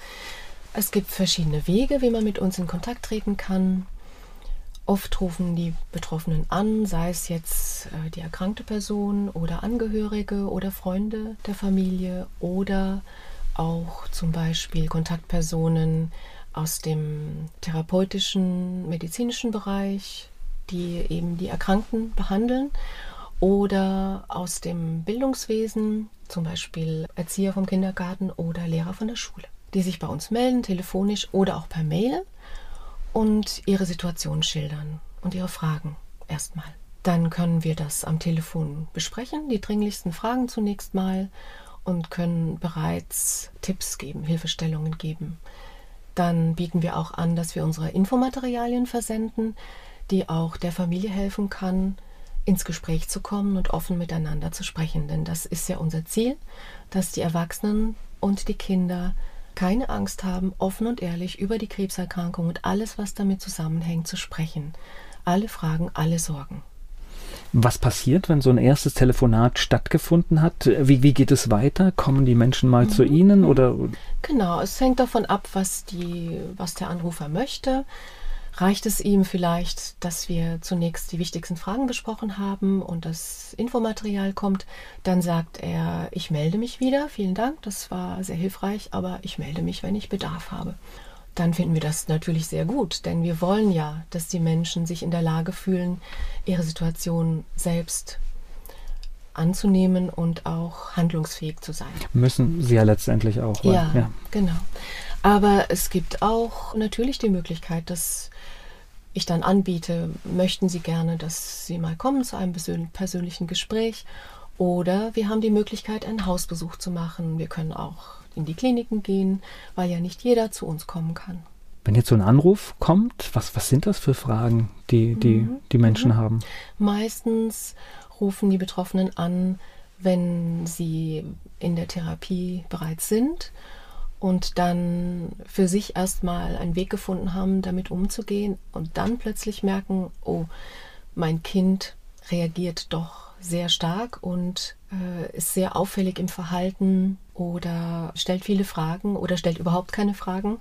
es gibt verschiedene Wege, wie man mit uns in Kontakt treten kann. Oft rufen die Betroffenen an, sei es jetzt äh, die erkrankte Person oder Angehörige oder Freunde der Familie oder auch zum Beispiel Kontaktpersonen aus dem therapeutischen, medizinischen Bereich, die eben die Erkrankten behandeln, oder aus dem Bildungswesen, zum Beispiel Erzieher vom Kindergarten oder Lehrer von der Schule, die sich bei uns melden, telefonisch oder auch per Mail und ihre Situation schildern und ihre Fragen erstmal. Dann können wir das am Telefon besprechen, die dringlichsten Fragen zunächst mal und können bereits Tipps geben, Hilfestellungen geben. Dann bieten wir auch an, dass wir unsere Infomaterialien versenden, die auch der Familie helfen kann, ins Gespräch zu kommen und offen miteinander zu sprechen. Denn das ist ja unser Ziel, dass die Erwachsenen und die Kinder keine Angst haben, offen und ehrlich über die Krebserkrankung und alles, was damit zusammenhängt, zu sprechen. Alle Fragen, alle Sorgen. Was passiert, wenn so ein erstes Telefonat stattgefunden hat? Wie, wie geht es weiter? Kommen die Menschen mal mhm. zu Ihnen oder? Genau, es hängt davon ab, was, die, was der Anrufer möchte. Reicht es ihm vielleicht, dass wir zunächst die wichtigsten Fragen besprochen haben und das Infomaterial kommt, dann sagt er, ich melde mich wieder, vielen Dank, das war sehr hilfreich, aber ich melde mich, wenn ich Bedarf habe. Dann finden wir das natürlich sehr gut, denn wir wollen ja, dass die Menschen sich in der Lage fühlen, ihre Situation selbst anzunehmen und auch handlungsfähig zu sein. Müssen sie ja letztendlich auch. Weil, ja, ja, genau. Aber es gibt auch natürlich die Möglichkeit, dass ich dann anbiete, möchten Sie gerne, dass Sie mal kommen zu einem persönlichen Gespräch oder wir haben die Möglichkeit, einen Hausbesuch zu machen. Wir können auch in die Kliniken gehen, weil ja nicht jeder zu uns kommen kann. Wenn jetzt so ein Anruf kommt, was, was sind das für Fragen, die die, mhm. die Menschen mhm. haben? Meistens rufen die Betroffenen an, wenn sie in der Therapie bereits sind und dann für sich erstmal einen Weg gefunden haben, damit umzugehen und dann plötzlich merken, oh, mein Kind reagiert doch sehr stark und äh, ist sehr auffällig im Verhalten oder stellt viele Fragen oder stellt überhaupt keine Fragen.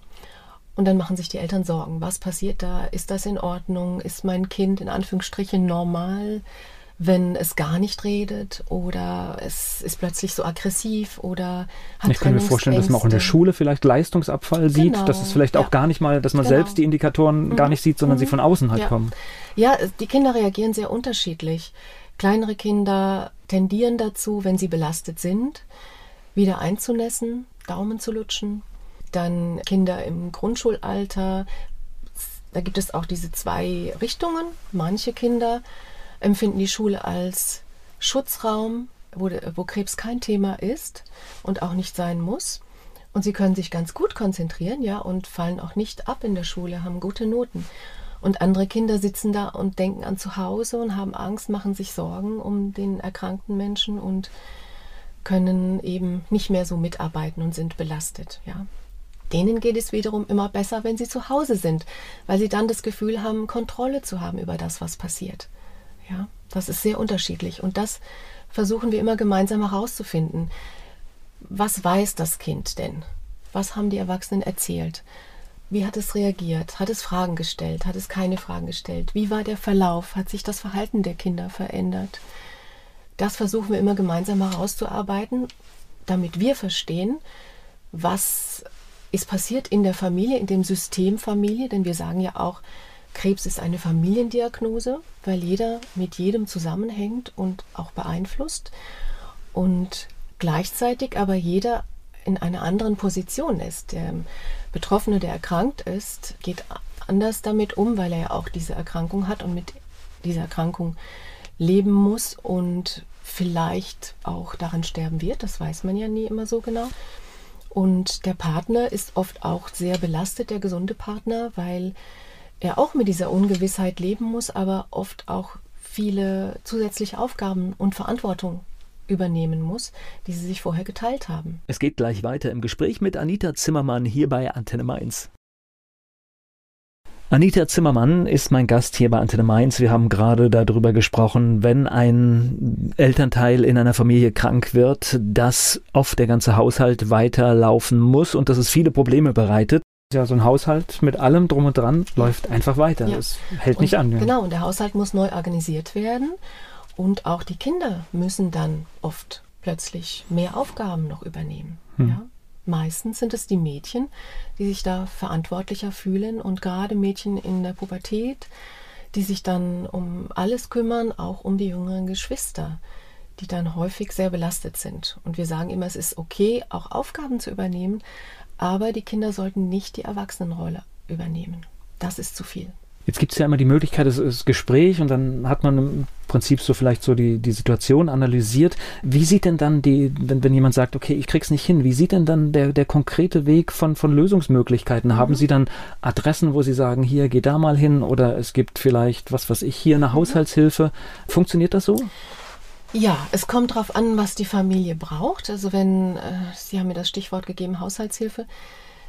Und dann machen sich die Eltern Sorgen. Was passiert da? Ist das in Ordnung? Ist mein Kind in Anführungsstrichen normal, wenn es gar nicht redet oder es ist plötzlich so aggressiv oder hat Ich kann mir vorstellen, dass man auch in der Schule vielleicht Leistungsabfall sieht, genau. dass es vielleicht ja. auch gar nicht mal, dass man genau. selbst die Indikatoren mhm. gar nicht sieht, sondern mhm. sie von außen halt ja. kommen. Ja, die Kinder reagieren sehr unterschiedlich. Kleinere Kinder tendieren dazu, wenn sie belastet sind, wieder einzunässen, Daumen zu lutschen. Dann Kinder im Grundschulalter, da gibt es auch diese zwei Richtungen. Manche Kinder empfinden die Schule als Schutzraum, wo, wo Krebs kein Thema ist und auch nicht sein muss. Und sie können sich ganz gut konzentrieren, ja, und fallen auch nicht ab in der Schule, haben gute Noten. Und andere Kinder sitzen da und denken an zu Hause und haben Angst, machen sich Sorgen um den erkrankten Menschen und können eben nicht mehr so mitarbeiten und sind belastet, ja. Denen geht es wiederum immer besser, wenn sie zu Hause sind, weil sie dann das Gefühl haben, Kontrolle zu haben über das, was passiert. Ja, das ist sehr unterschiedlich und das versuchen wir immer gemeinsam herauszufinden. Was weiß das Kind denn? Was haben die Erwachsenen erzählt? Wie hat es reagiert? Hat es Fragen gestellt? Hat es keine Fragen gestellt? Wie war der Verlauf? Hat sich das Verhalten der Kinder verändert? Das versuchen wir immer gemeinsam herauszuarbeiten, damit wir verstehen, was ist passiert in der Familie, in dem System Familie, denn wir sagen ja auch, Krebs ist eine Familiendiagnose, weil jeder mit jedem zusammenhängt und auch beeinflusst und gleichzeitig aber jeder in einer anderen Position ist. Der Betroffene, der erkrankt ist, geht anders damit um, weil er ja auch diese Erkrankung hat und mit dieser Erkrankung leben muss und vielleicht auch daran sterben wird. Das weiß man ja nie immer so genau. Und der Partner ist oft auch sehr belastet, der gesunde Partner, weil er auch mit dieser Ungewissheit leben muss, aber oft auch viele zusätzliche Aufgaben und Verantwortung übernehmen muss, die sie sich vorher geteilt haben. Es geht gleich weiter im Gespräch mit Anita Zimmermann hier bei Antenne Mainz. Anita Zimmermann ist mein Gast hier bei Antenne Mainz. Wir haben gerade darüber gesprochen, wenn ein Elternteil in einer Familie krank wird, dass oft der ganze Haushalt weiterlaufen muss und dass es viele Probleme bereitet. Ja, so ein Haushalt mit allem drum und dran läuft einfach weiter. Ja. Es hält und, nicht an. Ja. Genau, und der Haushalt muss neu organisiert werden. Und auch die Kinder müssen dann oft plötzlich mehr Aufgaben noch übernehmen. Hm. Ja? Meistens sind es die Mädchen, die sich da verantwortlicher fühlen und gerade Mädchen in der Pubertät, die sich dann um alles kümmern, auch um die jüngeren Geschwister, die dann häufig sehr belastet sind. Und wir sagen immer, es ist okay, auch Aufgaben zu übernehmen, aber die Kinder sollten nicht die Erwachsenenrolle übernehmen. Das ist zu viel. Jetzt gibt es ja immer die Möglichkeit, es ist Gespräch und dann hat man im Prinzip so vielleicht so die, die Situation analysiert. Wie sieht denn dann die, wenn, wenn jemand sagt, okay, ich krieg's nicht hin, wie sieht denn dann der, der konkrete Weg von, von Lösungsmöglichkeiten? Mhm. Haben Sie dann Adressen, wo Sie sagen, hier, geh da mal hin oder es gibt vielleicht, was weiß ich, hier eine mhm. Haushaltshilfe? Funktioniert das so? Ja, es kommt darauf an, was die Familie braucht. Also wenn, äh, Sie haben mir das Stichwort gegeben, Haushaltshilfe.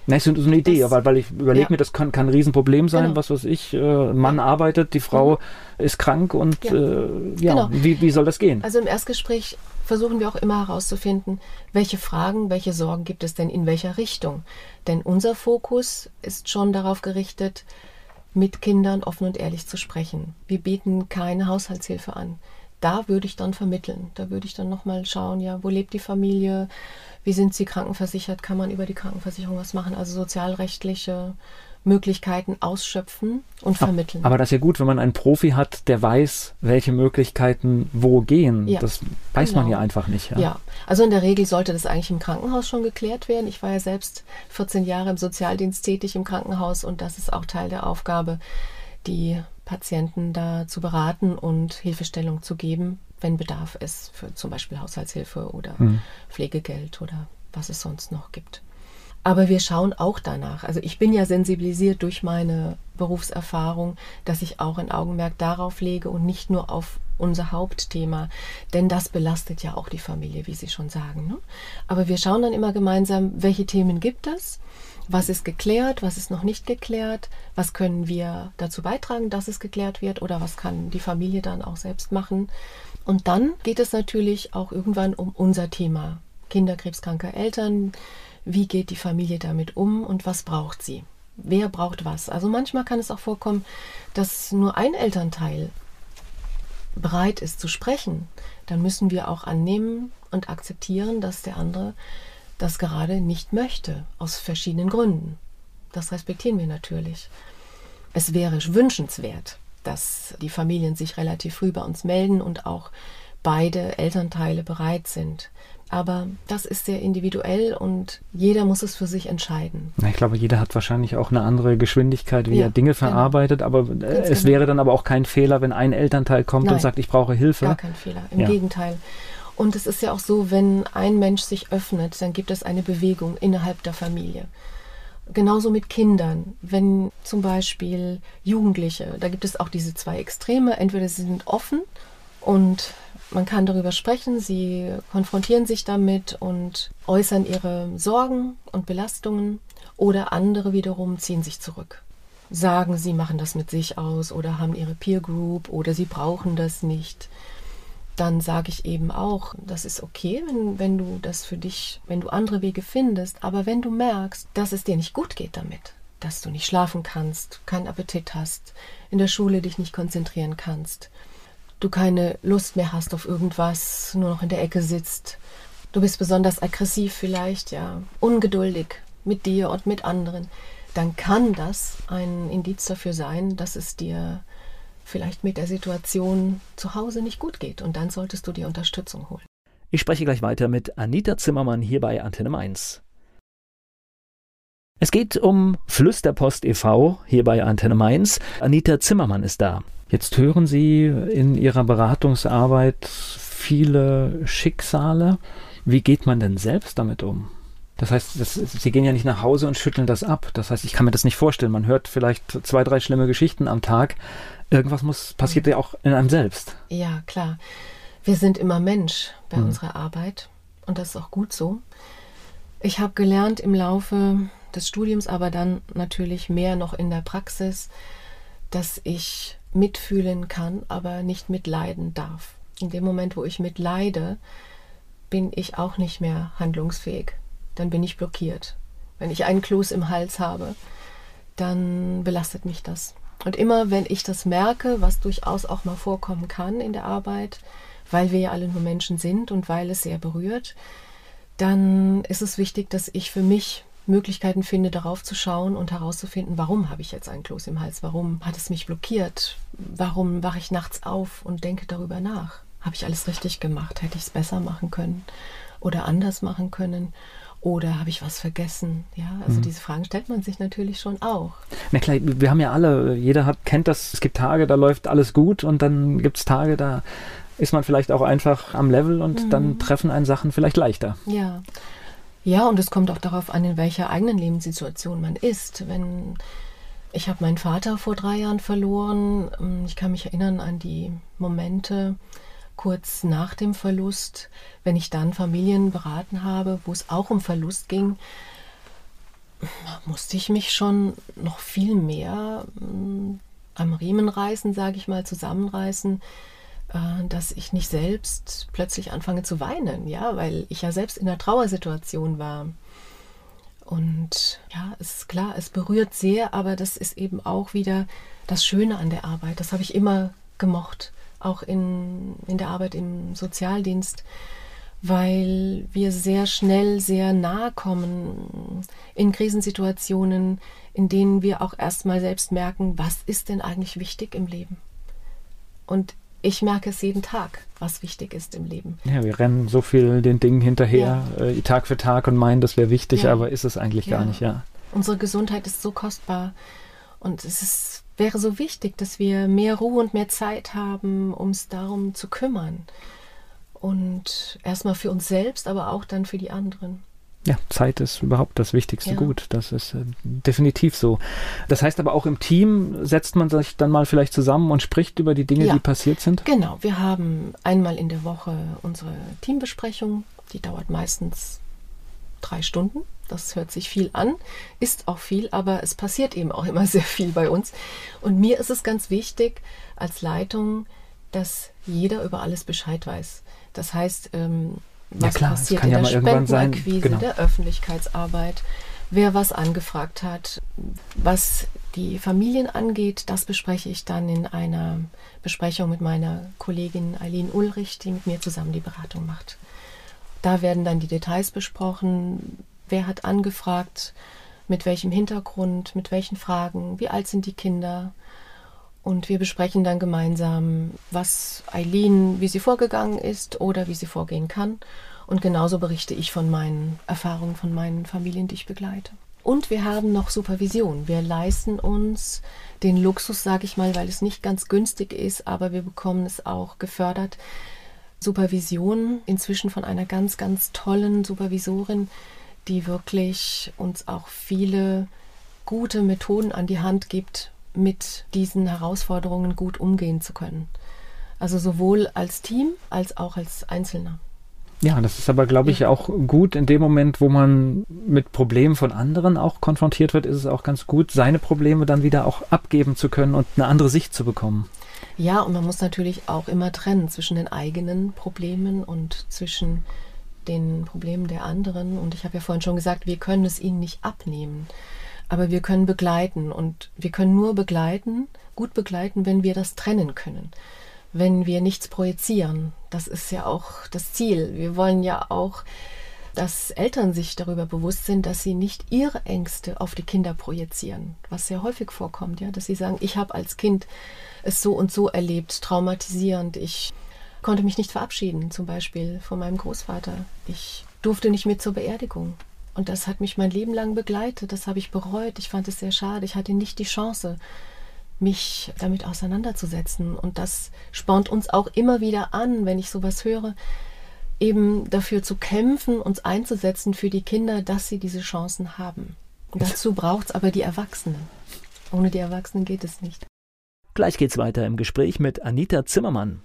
Nein, ist so eine Idee, das, weil, weil ich überlege ja. mir, das kann, kann ein Riesenproblem sein, genau. was weiß ich, äh, Mann arbeitet, die Frau mhm. ist krank und ja, äh, ja genau. wie, wie soll das gehen? Also im Erstgespräch versuchen wir auch immer herauszufinden, welche Fragen, welche Sorgen gibt es denn in welcher Richtung. Denn unser Fokus ist schon darauf gerichtet, mit Kindern offen und ehrlich zu sprechen. Wir bieten keine Haushaltshilfe an. da würde ich dann vermitteln. Da würde ich dann nochmal schauen, ja, wo lebt die Familie, wie sind sie krankenversichert, kann man über die Krankenversicherung was machen, also sozialrechtliche Möglichkeiten ausschöpfen und vermitteln. Aber das ist ja gut, wenn man einen Profi hat, der weiß, welche Möglichkeiten wo gehen. Ja, das weiß genau. man ja einfach nicht. Ja. ja, also in der Regel sollte das eigentlich im Krankenhaus schon geklärt werden. Ich war ja selbst 14 Jahre im Sozialdienst tätig im Krankenhaus und das ist auch Teil der Aufgabe, die Patienten da zu beraten und Hilfestellung zu geben, wenn Bedarf ist, für zum Beispiel Haushaltshilfe oder hm. Pflegegeld oder was es sonst noch gibt. Aber wir schauen auch danach. Also ich bin ja sensibilisiert durch meine Berufserfahrung, dass ich auch ein Augenmerk darauf lege und nicht nur auf unser Hauptthema, denn das belastet ja auch die Familie, wie Sie schon sagen. Ne? Aber wir schauen dann immer gemeinsam, welche Themen gibt es, was ist geklärt, was ist noch nicht geklärt, was können wir dazu beitragen, dass es geklärt wird oder was kann die Familie dann auch selbst machen. Und dann geht es natürlich auch irgendwann um unser Thema. Kinderkrebskranke Eltern, wie geht die Familie damit um und was braucht sie? Wer braucht was? Also manchmal kann es auch vorkommen, dass nur ein Elternteil bereit ist zu sprechen. Dann müssen wir auch annehmen und akzeptieren, dass der andere das gerade nicht möchte, aus verschiedenen Gründen. Das respektieren wir natürlich. Es wäre wünschenswert, dass die Familien sich relativ früh bei uns melden und auch beide Elternteile bereit sind. Aber das ist sehr individuell und jeder muss es für sich entscheiden. Ich glaube, jeder hat wahrscheinlich auch eine andere Geschwindigkeit, wie ja, er Dinge genau. verarbeitet. Genau. Aber Ganz es genau. wäre dann aber auch kein Fehler, wenn ein Elternteil kommt Nein, und sagt, ich brauche Hilfe. Gar kein Fehler, im ja. Gegenteil. Und es ist ja auch so, wenn ein Mensch sich öffnet, dann gibt es eine Bewegung innerhalb der Familie. Genauso mit Kindern. Wenn zum Beispiel Jugendliche, da gibt es auch diese zwei Extreme, entweder sie sind offen und man kann darüber sprechen, sie konfrontieren sich damit und äußern ihre Sorgen und Belastungen oder andere wiederum ziehen sich zurück. Sagen, sie machen das mit sich aus oder haben ihre Peer Group oder sie brauchen das nicht. Dann sage ich eben auch, das ist okay, wenn, wenn du das für dich, wenn du andere Wege findest, aber wenn du merkst, dass es dir nicht gut geht damit, dass du nicht schlafen kannst, keinen Appetit hast, in der Schule dich nicht konzentrieren kannst, du keine Lust mehr hast auf irgendwas, nur noch in der Ecke sitzt. Du bist besonders aggressiv vielleicht, ja, ungeduldig mit dir und mit anderen, dann kann das ein Indiz dafür sein, dass es dir vielleicht mit der Situation zu Hause nicht gut geht und dann solltest du dir Unterstützung holen. Ich spreche gleich weiter mit Anita Zimmermann hier bei Antenne 1. Es geht um Flüsterpost e.V. hier bei Antenne Mainz. Anita Zimmermann ist da. Jetzt hören Sie in Ihrer Beratungsarbeit viele Schicksale. Wie geht man denn selbst damit um? Das heißt, das, Sie gehen ja nicht nach Hause und schütteln das ab. Das heißt, ich kann mir das nicht vorstellen. Man hört vielleicht zwei, drei schlimme Geschichten am Tag. Irgendwas muss passiert ja auch in einem selbst. Ja, klar. Wir sind immer Mensch bei hm. unserer Arbeit und das ist auch gut so. Ich habe gelernt im Laufe des Studiums, aber dann natürlich mehr noch in der Praxis, dass ich mitfühlen kann, aber nicht mitleiden darf. In dem Moment, wo ich mitleide, bin ich auch nicht mehr handlungsfähig. Dann bin ich blockiert. Wenn ich einen Kloß im Hals habe, dann belastet mich das. Und immer wenn ich das merke, was durchaus auch mal vorkommen kann in der Arbeit, weil wir ja alle nur Menschen sind und weil es sehr berührt, dann ist es wichtig, dass ich für mich Möglichkeiten finde, darauf zu schauen und herauszufinden, warum habe ich jetzt einen Kloß im Hals? Warum hat es mich blockiert? Warum wache ich nachts auf und denke darüber nach? Habe ich alles richtig gemacht? Hätte ich es besser machen können oder anders machen können? Oder habe ich was vergessen? Ja, also mhm. diese Fragen stellt man sich natürlich schon auch. Na klar, wir haben ja alle, jeder hat, kennt das, es gibt Tage, da läuft alles gut und dann gibt es Tage, da ist man vielleicht auch einfach am Level und mhm. dann treffen einen Sachen vielleicht leichter. Ja. Ja, und es kommt auch darauf an, in welcher eigenen Lebenssituation man ist. Wenn ich habe meinen Vater vor drei Jahren verloren, ähm, ich kann mich erinnern an die Momente kurz nach dem Verlust, wenn ich dann Familien beraten habe, wo es auch um Verlust ging, musste ich mich schon noch viel mehr ähm, am Riemen reißen, sage ich mal, zusammenreißen, äh, dass ich nicht selbst plötzlich anfange zu weinen, ja, weil ich ja selbst in einer Trauersituation war. Und ja, es ist klar, es berührt sehr, aber das ist eben auch wieder das Schöne an der Arbeit. Das habe ich immer gemocht. Auch in, in der Arbeit im Sozialdienst, weil wir sehr schnell sehr nahe kommen in Krisensituationen, in denen wir auch erstmal selbst merken, was ist denn eigentlich wichtig im Leben? Und ich merke es jeden Tag, was wichtig ist im Leben. Ja, wir rennen so viel den Dingen hinterher, ja. äh, Tag für Tag und meinen, das wäre wichtig, ja. aber ist es eigentlich ja. gar nicht, ja. Unsere Gesundheit ist so kostbar und es ist, wäre so wichtig, dass wir mehr Ruhe und mehr Zeit haben, um es darum zu kümmern. Und erstmal für uns selbst, aber auch dann für die anderen. Ja, Zeit ist überhaupt das wichtigste ja. Gut. Das ist äh, definitiv so. Das heißt aber auch im Team setzt man sich dann mal vielleicht zusammen und spricht über die Dinge, ja. die passiert sind? Genau. Wir haben einmal in der Woche unsere Teambesprechung. Die dauert meistens drei Stunden. Das hört sich viel an, ist auch viel, aber es passiert eben auch immer sehr viel bei uns. Und mir ist es ganz wichtig als Leitung, dass jeder über alles Bescheid weiß. Das heißt, ähm, was ja klar, passiert in ja der Spendenakquise, genau. der Öffentlichkeitsarbeit, wer was angefragt hat, was die Familien angeht, das bespreche ich dann in einer Besprechung mit meiner Kollegin Eileen Ulrich, die mit mir zusammen die Beratung macht. Da werden dann die Details besprochen, wer hat angefragt, mit welchem Hintergrund, mit welchen Fragen, wie alt sind die Kinder, und wir besprechen dann gemeinsam, was Eileen, wie sie vorgegangen ist oder wie sie vorgehen kann. Und genauso berichte ich von meinen Erfahrungen, von meinen Familien, die ich begleite. Und wir haben noch Supervision. Wir leisten uns den Luxus, sage ich mal, weil es nicht ganz günstig ist, aber wir bekommen es auch gefördert. Supervision inzwischen von einer ganz, ganz tollen Supervisorin, die wirklich uns auch viele gute Methoden an die Hand gibt, mit diesen Herausforderungen gut umgehen zu können. Also sowohl als Team als auch als Einzelner. Ja, das ist aber, glaube ich, ja. auch gut in dem Moment, wo man mit Problemen von anderen auch konfrontiert wird, ist es auch ganz gut, seine Probleme dann wieder auch abgeben zu können und eine andere Sicht zu bekommen. Ja, und man muss natürlich auch immer trennen zwischen den eigenen Problemen und zwischen den Problemen der anderen. Und ich habe ja vorhin schon gesagt, wir können es ihnen nicht abnehmen aber wir können begleiten und wir können nur begleiten, gut begleiten, wenn wir das trennen können, wenn wir nichts projizieren. Das ist ja auch das Ziel. Wir wollen ja auch, dass Eltern sich darüber bewusst sind, dass sie nicht ihre Ängste auf die Kinder projizieren, was sehr häufig vorkommt, ja, dass sie sagen, ich habe als Kind es so und so erlebt, traumatisierend, ich konnte mich nicht verabschieden, zum Beispiel von meinem Großvater. Ich durfte nicht mit zur Beerdigung. Und das hat mich mein Leben lang begleitet. Das habe ich bereut. Ich fand es sehr schade. Ich hatte nicht die Chance, mich damit auseinanderzusetzen. Und das spornt uns auch immer wieder an, wenn ich sowas höre, eben dafür zu kämpfen, uns einzusetzen für die Kinder, dass sie diese Chancen haben. Und dazu braucht es aber die Erwachsenen. Ohne die Erwachsenen geht es nicht. Gleich geht's weiter im Gespräch mit Anita Zimmermann.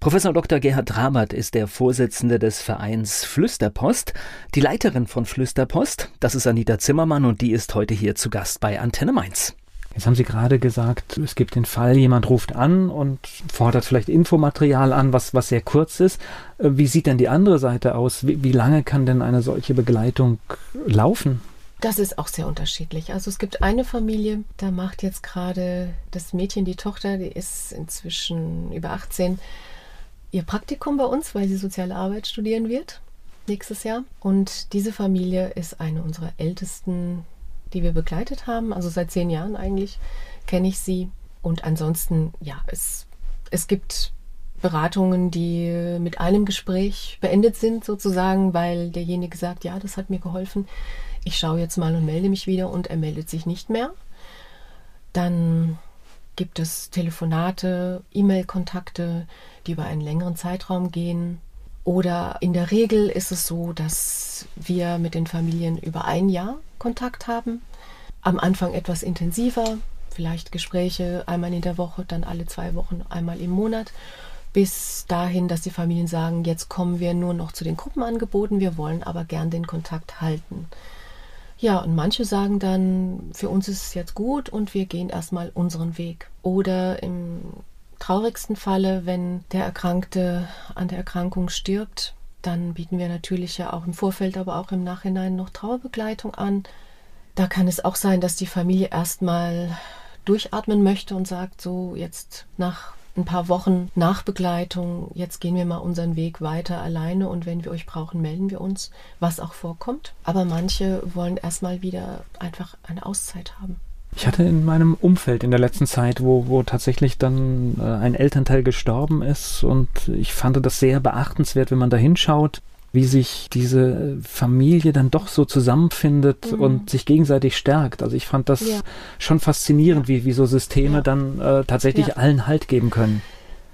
Professor Dr. Gerhard Rabert ist der Vorsitzende des Vereins Flüsterpost. Die Leiterin von Flüsterpost, das ist Anita Zimmermann und die ist heute hier zu Gast bei Antenne Mainz. Jetzt haben Sie gerade gesagt, es gibt den Fall, jemand ruft an und fordert vielleicht Infomaterial an, was, was sehr kurz ist. Äh, wie sieht denn die andere Seite aus? Wie, wie lange kann denn eine solche Begleitung laufen? Das ist auch sehr unterschiedlich. Also es gibt eine Familie, da macht jetzt gerade das Mädchen, die Tochter, die ist inzwischen über 18, ihr Praktikum bei uns, weil sie soziale Arbeit studieren wird nächstes Jahr. Und diese Familie ist eine unserer ältesten, die wir begleitet haben. Also seit zehn Jahren eigentlich kenne ich sie. Und ansonsten, ja, es, es gibt Beratungen, die mit einem Gespräch beendet sind, sozusagen, weil derjenige sagt, ja, das hat mir geholfen. Ich schaue jetzt mal und melde mich wieder und er meldet sich nicht mehr. Dann gibt es Telefonate, E-Mail-Kontakte, die über einen längeren Zeitraum gehen. Oder in der Regel ist es so, dass wir mit den Familien über ein Jahr Kontakt haben. Am Anfang etwas intensiver, vielleicht Gespräche einmal in der Woche, dann alle zwei Wochen, einmal im Monat. Bis dahin, dass die Familien sagen, jetzt kommen wir nur noch zu den Gruppenangeboten, wir wollen aber gern den Kontakt halten. Ja, und manche sagen dann, für uns ist es jetzt gut und wir gehen erstmal unseren Weg. Oder im traurigsten Falle, wenn der Erkrankte an der Erkrankung stirbt, dann bieten wir natürlich ja auch im Vorfeld, aber auch im Nachhinein noch Trauerbegleitung an. Da kann es auch sein, dass die Familie erstmal durchatmen möchte und sagt, so jetzt nach ein paar Wochen Nachbegleitung. Jetzt gehen wir mal unseren Weg weiter alleine und wenn wir euch brauchen, melden wir uns, was auch vorkommt. Aber manche wollen erstmal wieder einfach eine Auszeit haben. Ich hatte in meinem Umfeld in der letzten Zeit, wo, wo tatsächlich dann äh, ein Elternteil gestorben ist und ich fand das sehr beachtenswert, wenn man da hinschaut, wie sich diese Familie dann doch so zusammenfindet mhm. und sich gegenseitig stärkt. Also ich fand das ja. schon faszinierend, wie, wie so Systeme ja. dann äh, tatsächlich ja. allen Halt geben können.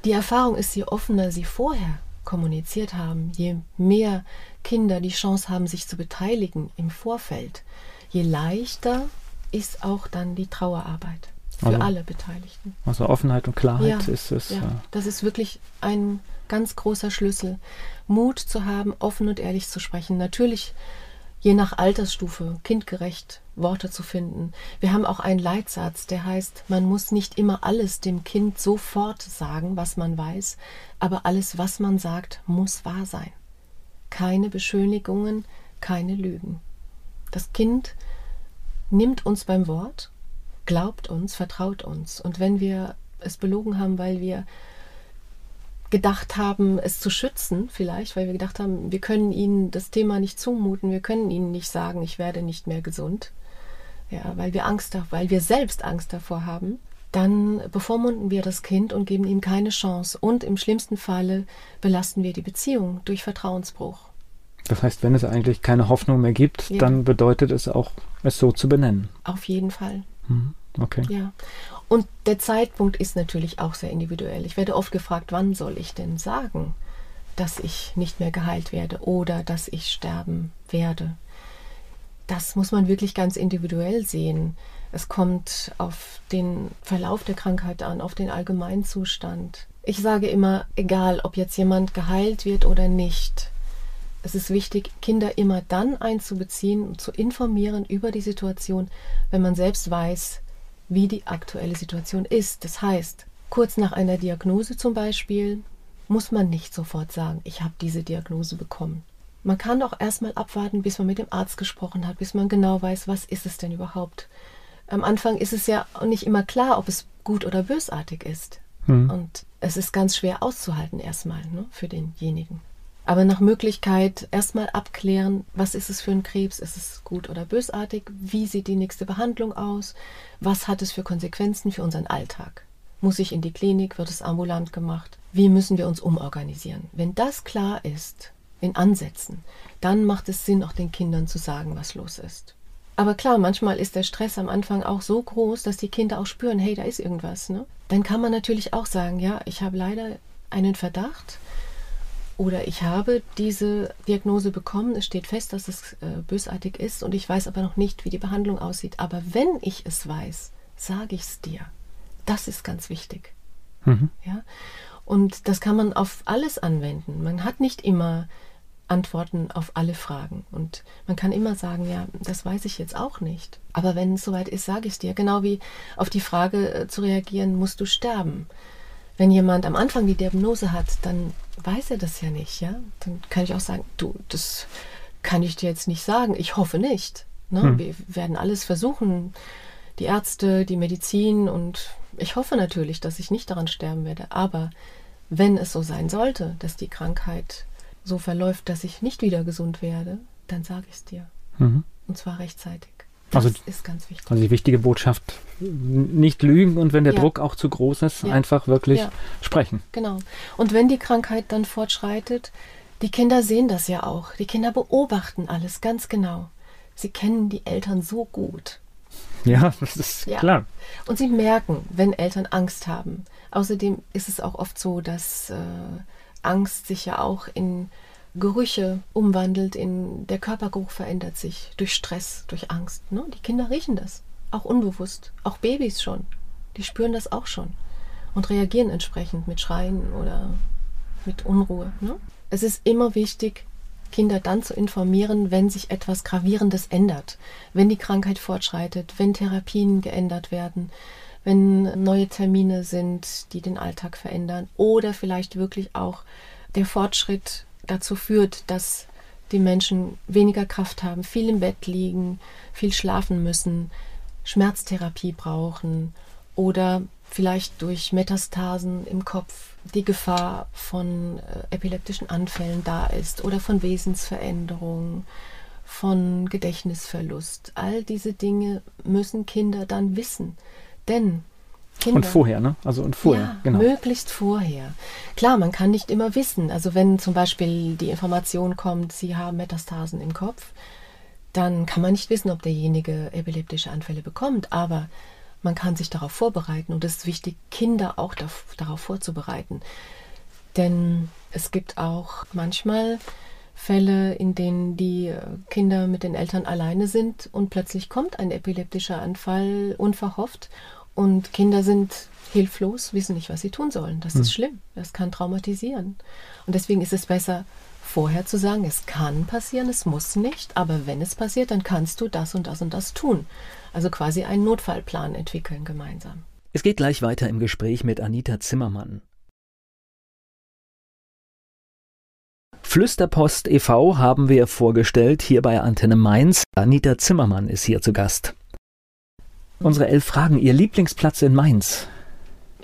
Die Erfahrung ist, je offener sie vorher kommuniziert haben, je mehr Kinder die Chance haben, sich zu beteiligen im Vorfeld, je leichter ist auch dann die Trauerarbeit für also, alle Beteiligten. Also Offenheit und Klarheit ist es. Ja, das ist wirklich ein ganz großer Schlüssel. Mut zu haben, offen und ehrlich zu sprechen. Natürlich je nach Altersstufe kindgerecht Worte zu finden. Wir haben auch einen Leitsatz, der heißt, man muss nicht immer alles dem Kind sofort sagen, was man weiß, aber alles, was man sagt, muss wahr sein. Keine Beschönigungen, keine Lügen. Das Kind nimmt uns beim Wort, glaubt uns, vertraut uns. Und wenn wir es belogen haben, weil wir gedacht haben, es zu schützen, vielleicht, weil wir gedacht haben, wir können ihnen das Thema nicht zumuten, wir können ihnen nicht sagen, ich werde nicht mehr gesund, ja, weil wir Angst, weil wir selbst Angst davor haben, dann bevormunden wir das Kind und geben ihm keine Chance. Und im schlimmsten Falle belasten wir die Beziehung durch Vertrauensbruch. Das heißt, wenn es eigentlich keine Hoffnung mehr gibt, ja. dann bedeutet es auch, es so zu benennen. Auf jeden Fall. Mhm. Okay. Ja. Und der Zeitpunkt ist natürlich auch sehr individuell. Ich werde oft gefragt, wann soll ich denn sagen, dass ich nicht mehr geheilt werde oder dass ich sterben werde. Das muss man wirklich ganz individuell sehen. Es kommt auf den Verlauf der Krankheit an, auf den Allgemeinzustand. Ich sage immer, egal ob jetzt jemand geheilt wird oder nicht, es ist wichtig, Kinder immer dann einzubeziehen und zu informieren über die Situation, wenn man selbst weiß, wie die aktuelle Situation ist. Das heißt, kurz nach einer Diagnose zum Beispiel muss man nicht sofort sagen, ich habe diese Diagnose bekommen. Man kann auch erstmal abwarten, bis man mit dem Arzt gesprochen hat, bis man genau weiß, was ist es denn überhaupt. Am Anfang ist es ja nicht immer klar, ob es gut oder bösartig ist. Hm. Und es ist ganz schwer auszuhalten erstmal ne, für denjenigen. Aber nach Möglichkeit erstmal abklären, was ist es für ein Krebs, ist es gut oder bösartig, wie sieht die nächste Behandlung aus, was hat es für Konsequenzen für unseren Alltag. Muss ich in die Klinik, wird es ambulant gemacht, wie müssen wir uns umorganisieren. Wenn das klar ist, in Ansätzen, dann macht es Sinn, auch den Kindern zu sagen, was los ist. Aber klar, manchmal ist der Stress am Anfang auch so groß, dass die Kinder auch spüren, hey, da ist irgendwas. Ne? Dann kann man natürlich auch sagen, ja, ich habe leider einen Verdacht, oder ich habe diese Diagnose bekommen, es steht fest, dass es äh, bösartig ist und ich weiß aber noch nicht, wie die Behandlung aussieht. Aber wenn ich es weiß, sage ich es dir. Das ist ganz wichtig. Mhm. Ja? Und das kann man auf alles anwenden. Man hat nicht immer Antworten auf alle Fragen. Und man kann immer sagen, ja, das weiß ich jetzt auch nicht. Aber wenn es soweit ist, sage ich es dir. Genau wie auf die Frage äh, zu reagieren, musst du sterben? Wenn jemand am Anfang die Diagnose hat, dann weiß er das ja nicht, ja. Dann kann ich auch sagen, du, das kann ich dir jetzt nicht sagen. Ich hoffe nicht. Ne? Hm. Wir werden alles versuchen, die Ärzte, die Medizin und ich hoffe natürlich, dass ich nicht daran sterben werde. Aber wenn es so sein sollte, dass die Krankheit so verläuft, dass ich nicht wieder gesund werde, dann sage ich es dir. Mhm. Und zwar rechtzeitig. Das also, ist ganz wichtig. Also die wichtige Botschaft, nicht lügen und wenn der ja. Druck auch zu groß ist, ja. einfach wirklich ja. sprechen. Genau. Und wenn die Krankheit dann fortschreitet, die Kinder sehen das ja auch. Die Kinder beobachten alles ganz genau. Sie kennen die Eltern so gut. Ja, das ist klar. Und sie merken, wenn Eltern Angst haben. Außerdem ist es auch oft so, dass äh, Angst sich ja auch in Gerüche umwandelt, in der Körpergeruch verändert sich durch Stress, durch Angst. Ne? Die Kinder riechen das, auch unbewusst, auch Babys schon. Die spüren das auch schon und reagieren entsprechend mit Schreien oder mit Unruhe. Ne? Es ist immer wichtig, Kinder dann zu informieren, wenn sich etwas Gravierendes ändert, wenn die Krankheit fortschreitet, wenn Therapien geändert werden, wenn neue Termine sind, die den Alltag verändern oder vielleicht wirklich auch der Fortschritt dazu führt, dass die Menschen weniger Kraft haben, viel im Bett liegen, viel schlafen müssen, Schmerztherapie brauchen oder vielleicht durch Metastasen im Kopf die Gefahr von äh, epileptischen Anfällen da ist oder von Wesensveränderungen, von Gedächtnisverlust. All diese Dinge müssen Kinder dann wissen. Denn Kinder, und vorher, ne? Also und vorher, ja, genau. Möglichst vorher. Klar, man kann nicht immer wissen. Also wenn zum Beispiel die Information kommt, Sie haben Metastasen im Kopf, dann kann man nicht wissen, ob derjenige epileptische Anfälle bekommt. Aber man kann sich darauf vorbereiten und es ist wichtig, Kinder auch darauf vorzubereiten. Denn es gibt auch manchmal Fälle, in denen die Kinder mit den Eltern alleine sind und plötzlich kommt ein epileptischer Anfall unverhofft und Kinder sind hilflos, wissen nicht, was sie tun sollen. Das hm. ist schlimm. Das kann traumatisieren. Und deswegen ist es besser, vorher zu sagen, es kann passieren, es muss nicht, aber wenn es passiert, dann kannst du das und das und das tun. Also quasi einen Notfallplan entwickeln gemeinsam. Es geht gleich weiter im Gespräch mit Anita Zimmermann. Flüsterpost e.V. haben wir vorgestellt hier bei Antenne Mainz. Anita Zimmermann ist hier zu Gast. Unsere elf Fragen, Ihr Lieblingsplatz in Mainz?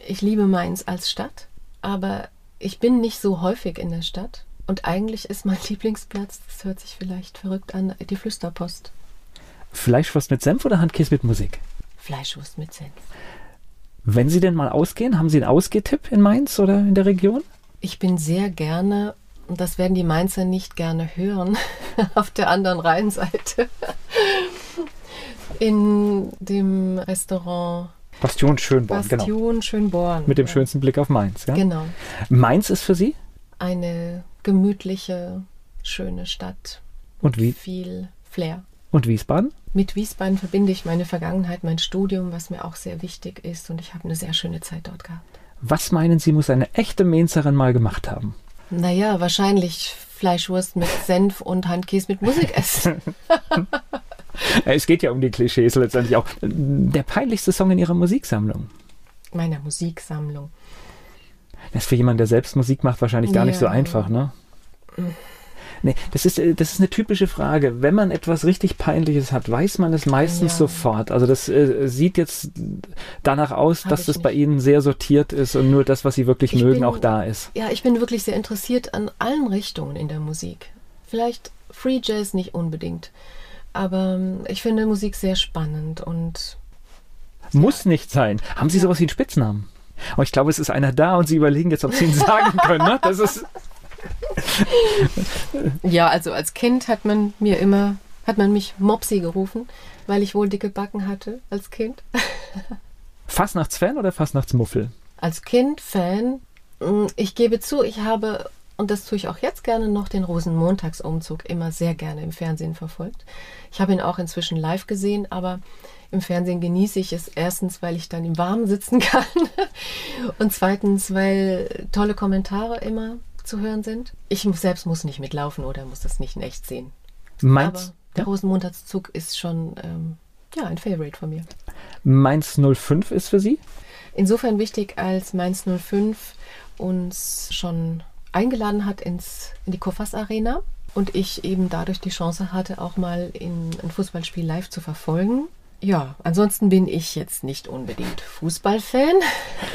Ich liebe Mainz als Stadt, aber ich bin nicht so häufig in der Stadt. Und eigentlich ist mein Lieblingsplatz, das hört sich vielleicht verrückt an, die Flüsterpost. Fleischwurst mit Senf oder Handkäse mit Musik? Fleischwurst mit Senf. Wenn Sie denn mal ausgehen, haben Sie einen Ausgehtipp in Mainz oder in der Region? Ich bin sehr gerne, und das werden die Mainzer nicht gerne hören, auf der anderen Rheinseite, in dem Restaurant Bastion Schönborn, Bastion genau. Schönborn. Mit dem ja. schönsten Blick auf Mainz, ja? Genau. Mainz ist für Sie? Eine gemütliche, schöne Stadt. Und wie? Viel Flair. Und Wiesbaden? Mit Wiesbaden verbinde ich meine Vergangenheit, mein Studium, was mir auch sehr wichtig ist und ich habe eine sehr schöne Zeit dort gehabt. Was meinen Sie, muss eine echte Mainzerin mal gemacht haben? Naja, wahrscheinlich Fleischwurst mit Senf und Handkäse mit Musik essen. es geht ja um die Klischees letztendlich auch. Der peinlichste Song in Ihrer Musiksammlung? Meiner Musiksammlung. Das ist für jemanden, der selbst Musik macht, wahrscheinlich gar ja. nicht so einfach, ne? Nee, das ist, äh, das ist eine typische Frage. Wenn man etwas richtig Peinliches hat, weiß man es meistens ja. sofort. Also das äh, sieht jetzt danach aus, Hab dass das nicht. bei Ihnen sehr sortiert ist und nur das, was Sie wirklich ich mögen, bin, auch da ist. Ja, ich bin wirklich sehr interessiert an allen Richtungen in der Musik. Vielleicht Free Jazz nicht unbedingt, aber ähm, ich finde Musik sehr spannend und muss nicht sein. Haben Sie ja. sowas wie einen Spitznamen? Aber ich glaube, es ist einer da und Sie überlegen jetzt, ob Sie ihn sagen können. Ne? Das ist ja, also als Kind hat man mir immer, hat man mich Mopsi gerufen, weil ich wohl dicke Backen hatte als Kind. Fastnachtsfan oder Fastnachtsmuffel? Als Kind Fan. Mm, ich gebe zu, ich habe, und das tue ich auch jetzt gerne noch, den Rosenmontagsumzug immer sehr gerne im Fernsehen verfolgt. Ich habe ihn auch inzwischen live gesehen, aber im Fernsehen genieße ich es erstens, weil ich dann im Warmen sitzen kann und zweitens, weil tolle Kommentare immer zu hören sind. Ich selbst muss nicht mitlaufen oder muss das nicht in echt sehen. Mainz, Aber der ja? Rosenmontagszug ist schon ähm, ja, ein Favorite von mir. Mainz 05 ist für Sie? Insofern wichtig, als Mainz 05 uns schon eingeladen hat ins, in die Kofas Arena und ich eben dadurch die Chance hatte, auch mal in ein Fußballspiel live zu verfolgen. Ja, ansonsten bin ich jetzt nicht unbedingt Fußballfan.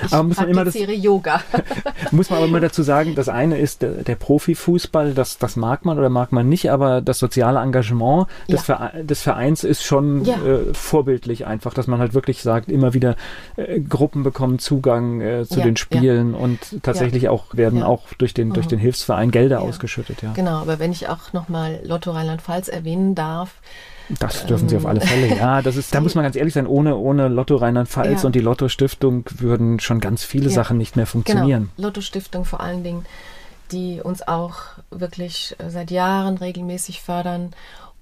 Ich aber muss man immer das, Yoga. muss man aber immer dazu sagen, das eine ist der, der Profifußball, das, das mag man oder mag man nicht, aber das soziale Engagement des, ja. Vereins, des Vereins ist schon ja. äh, vorbildlich einfach, dass man halt wirklich sagt, immer wieder äh, Gruppen bekommen Zugang äh, zu ja, den Spielen und tatsächlich auch werden auch durch den, durch den Hilfsverein Gelder ausgeschüttet. Ja. Genau, aber wenn ich auch nochmal Lotto Rheinland-Pfalz erwähnen darf, das dürfen Sie auf alle Fälle. Ja, das ist, da muss man ganz ehrlich sein, ohne, ohne Lotto Rheinland-Pfalz ja. und die Lotto Stiftung würden schon ganz viele ja. Sachen nicht mehr funktionieren. Genau. Lotto Stiftung vor allen Dingen, die uns auch wirklich äh, seit Jahren regelmäßig fördern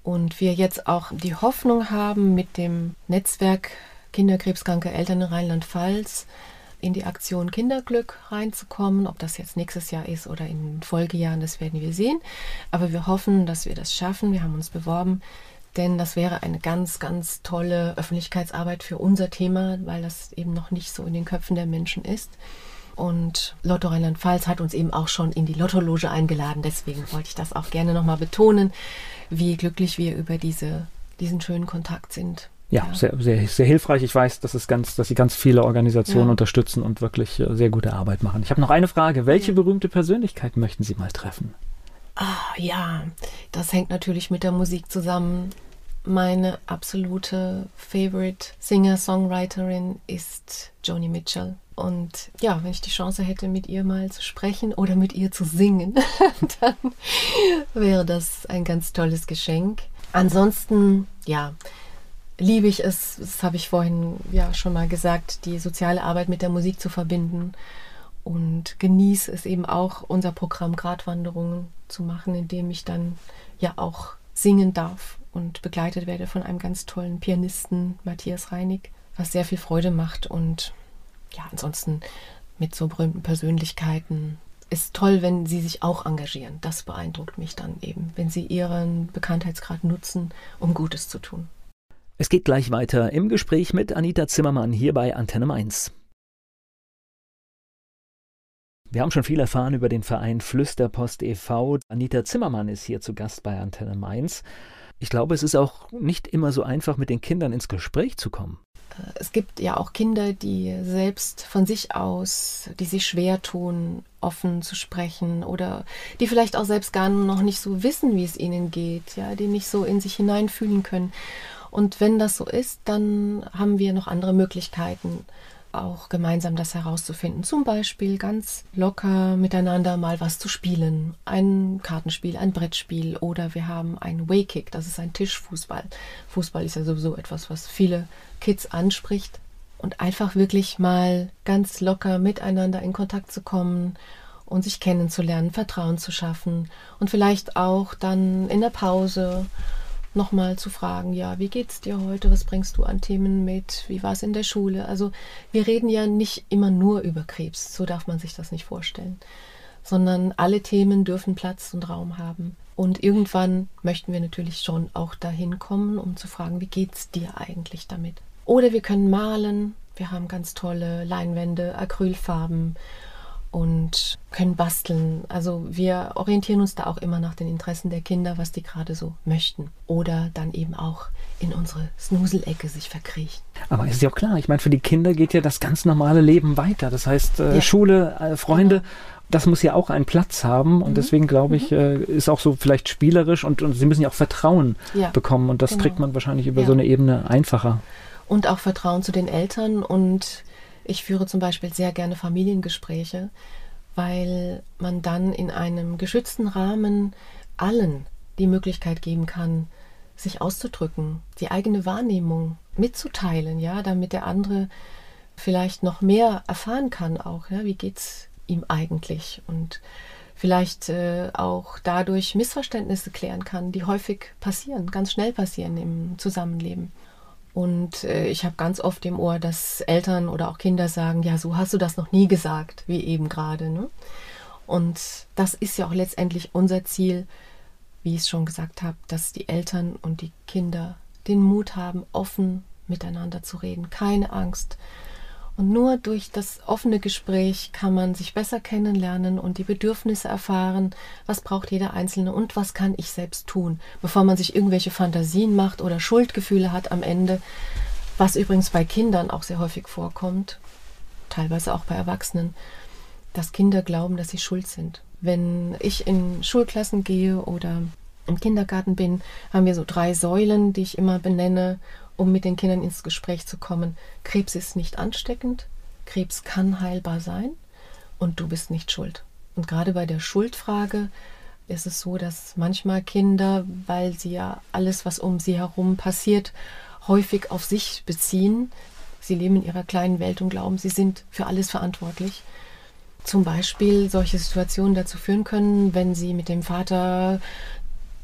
und wir jetzt auch die Hoffnung haben, mit dem Netzwerk Kinderkrebskranke Eltern in Rheinland-Pfalz in die Aktion Kinderglück reinzukommen. Ob das jetzt nächstes Jahr ist oder in Folgejahren, das werden wir sehen. Aber wir hoffen, dass wir das schaffen. Wir haben uns beworben, denn das wäre eine ganz, ganz tolle Öffentlichkeitsarbeit für unser Thema, weil das eben noch nicht so in den Köpfen der Menschen ist. Und Lotto Rheinland-Pfalz hat uns eben auch schon in die Lottologe eingeladen. Deswegen wollte ich das auch gerne nochmal betonen, wie glücklich wir über diese, diesen schönen Kontakt sind. Ja, ja, Sehr, sehr, sehr hilfreich. Ich weiß, dass, es ganz, dass Sie ganz viele Organisationen ja. unterstützen und wirklich äh, sehr gute Arbeit machen. Ich habe noch eine Frage. Welche berühmte Persönlichkeit möchten Sie mal treffen? Ah, ja, das hängt natürlich mit der Musik zusammen. Meine absolute Favorite Singer-Songwriterin ist Joni Mitchell. Und ja, wenn ich die Chance hätte, mit ihr mal zu sprechen oder mit ihr zu singen, dann wäre das ein ganz tolles Geschenk. Ansonsten, ja, liebe ich es, das habe ich vorhin ja schon mal gesagt, die soziale Arbeit mit der Musik zu verbinden und genieße es eben auch, unser Programm Gratwanderungen zu machen, indem ich dann ja auch singen darf und begleitet werde von einem ganz tollen Pianisten, Matthias Reinig, was sehr viel Freude macht und ja, ansonsten mit so berühmten Persönlichkeiten ist toll, wenn sie sich auch engagieren. Das beeindruckt mich dann eben, wenn sie ihren Bekanntheitsgrad nutzen, um Gutes zu tun. Es geht gleich weiter im Gespräch mit Anita Zimmermann hier bei Antenne Mainz. Wir haben schon viel erfahren über den Verein Flüsterpost e.V. Anita Zimmermann ist hier zu Gast bei Antenne Mainz. Ich glaube, es ist auch nicht immer so einfach, mit den Kindern ins Gespräch zu kommen. Äh, es gibt ja auch Kinder, die selbst von sich aus, die sich schwer tun, offen zu sprechen oder die vielleicht auch selbst gar noch nicht so wissen, wie es ihnen geht, ja, die nicht so in sich hineinfühlen können. Und wenn das so ist, dann haben wir noch andere Möglichkeiten, auch gemeinsam das herauszufinden. Zum Beispiel ganz locker miteinander mal was zu spielen. Ein Kartenspiel, ein Brettspiel oder wir haben ein Waykick, das ist ein Tischfußball. Fußball ist ja sowieso etwas, was viele Kids anspricht. Und einfach wirklich mal ganz locker miteinander in Kontakt zu kommen und sich kennenzulernen, Vertrauen zu schaffen und vielleicht auch dann in der Pause nochmal zu fragen, ja, wie geht's dir heute? Was bringst du an Themen mit? Wie war es in der Schule? Also wir reden ja nicht immer nur über Krebs, so darf man sich das nicht vorstellen, sondern alle Themen dürfen Platz und Raum haben. Und irgendwann möchten wir natürlich schon auch dahin kommen, um zu fragen, wie geht's dir eigentlich damit? Oder wir können malen. Wir haben ganz tolle Leinwände, Acrylfarben und können basteln. Also wir orientieren uns da auch immer nach den Interessen der Kinder, was die gerade so möchten. Oder dann eben auch in unsere Snuselecke sich verkriechen. Aber ist ja auch klar, ich meine, für die Kinder geht ja das ganz normale Leben weiter. Das heißt, äh, ja. Schule, äh, Freunde. Genau das muss ja auch einen Platz haben und mhm. deswegen glaube ich, mhm. äh, ist auch so vielleicht spielerisch und, und sie müssen ja auch Vertrauen ja, bekommen und das genau. kriegt man wahrscheinlich über ja. so eine Ebene einfacher. Und auch Vertrauen zu den Eltern und ich führe zum Beispiel sehr gerne Familiengespräche, weil man dann in einem geschützten Rahmen allen die Möglichkeit geben kann, sich auszudrücken, die eigene Wahrnehmung mitzuteilen, ja, damit der andere vielleicht noch mehr erfahren kann auch, ja, wie geht's ihm eigentlich und vielleicht äh, auch dadurch Missverständnisse klären kann, die häufig passieren, ganz schnell passieren im Zusammenleben. Und äh, ich habe ganz oft im Ohr, dass Eltern oder auch Kinder sagen, ja, so hast du das noch nie gesagt, wie eben gerade. Ne? Und das ist ja auch letztendlich unser Ziel, wie ich es schon gesagt habe, dass die Eltern und die Kinder den Mut haben, offen miteinander zu reden, keine Angst, und nur durch das offene Gespräch kann man sich besser kennenlernen und die Bedürfnisse erfahren, was braucht jeder Einzelne und was kann ich selbst tun, bevor man sich irgendwelche Fantasien macht oder Schuldgefühle hat am Ende, was übrigens bei Kindern auch sehr häufig vorkommt, teilweise auch bei Erwachsenen, dass Kinder glauben, dass sie schuld sind. Wenn ich in Schulklassen gehe oder im Kindergarten bin, haben wir so drei Säulen, die ich immer benenne um mit den Kindern ins Gespräch zu kommen. Krebs ist nicht ansteckend, Krebs kann heilbar sein und du bist nicht schuld. Und gerade bei der Schuldfrage ist es so, dass manchmal Kinder, weil sie ja alles, was um sie herum passiert, häufig auf sich beziehen. Sie leben in ihrer kleinen Welt und glauben, sie sind für alles verantwortlich. Zum Beispiel solche Situationen dazu führen können, wenn sie mit dem Vater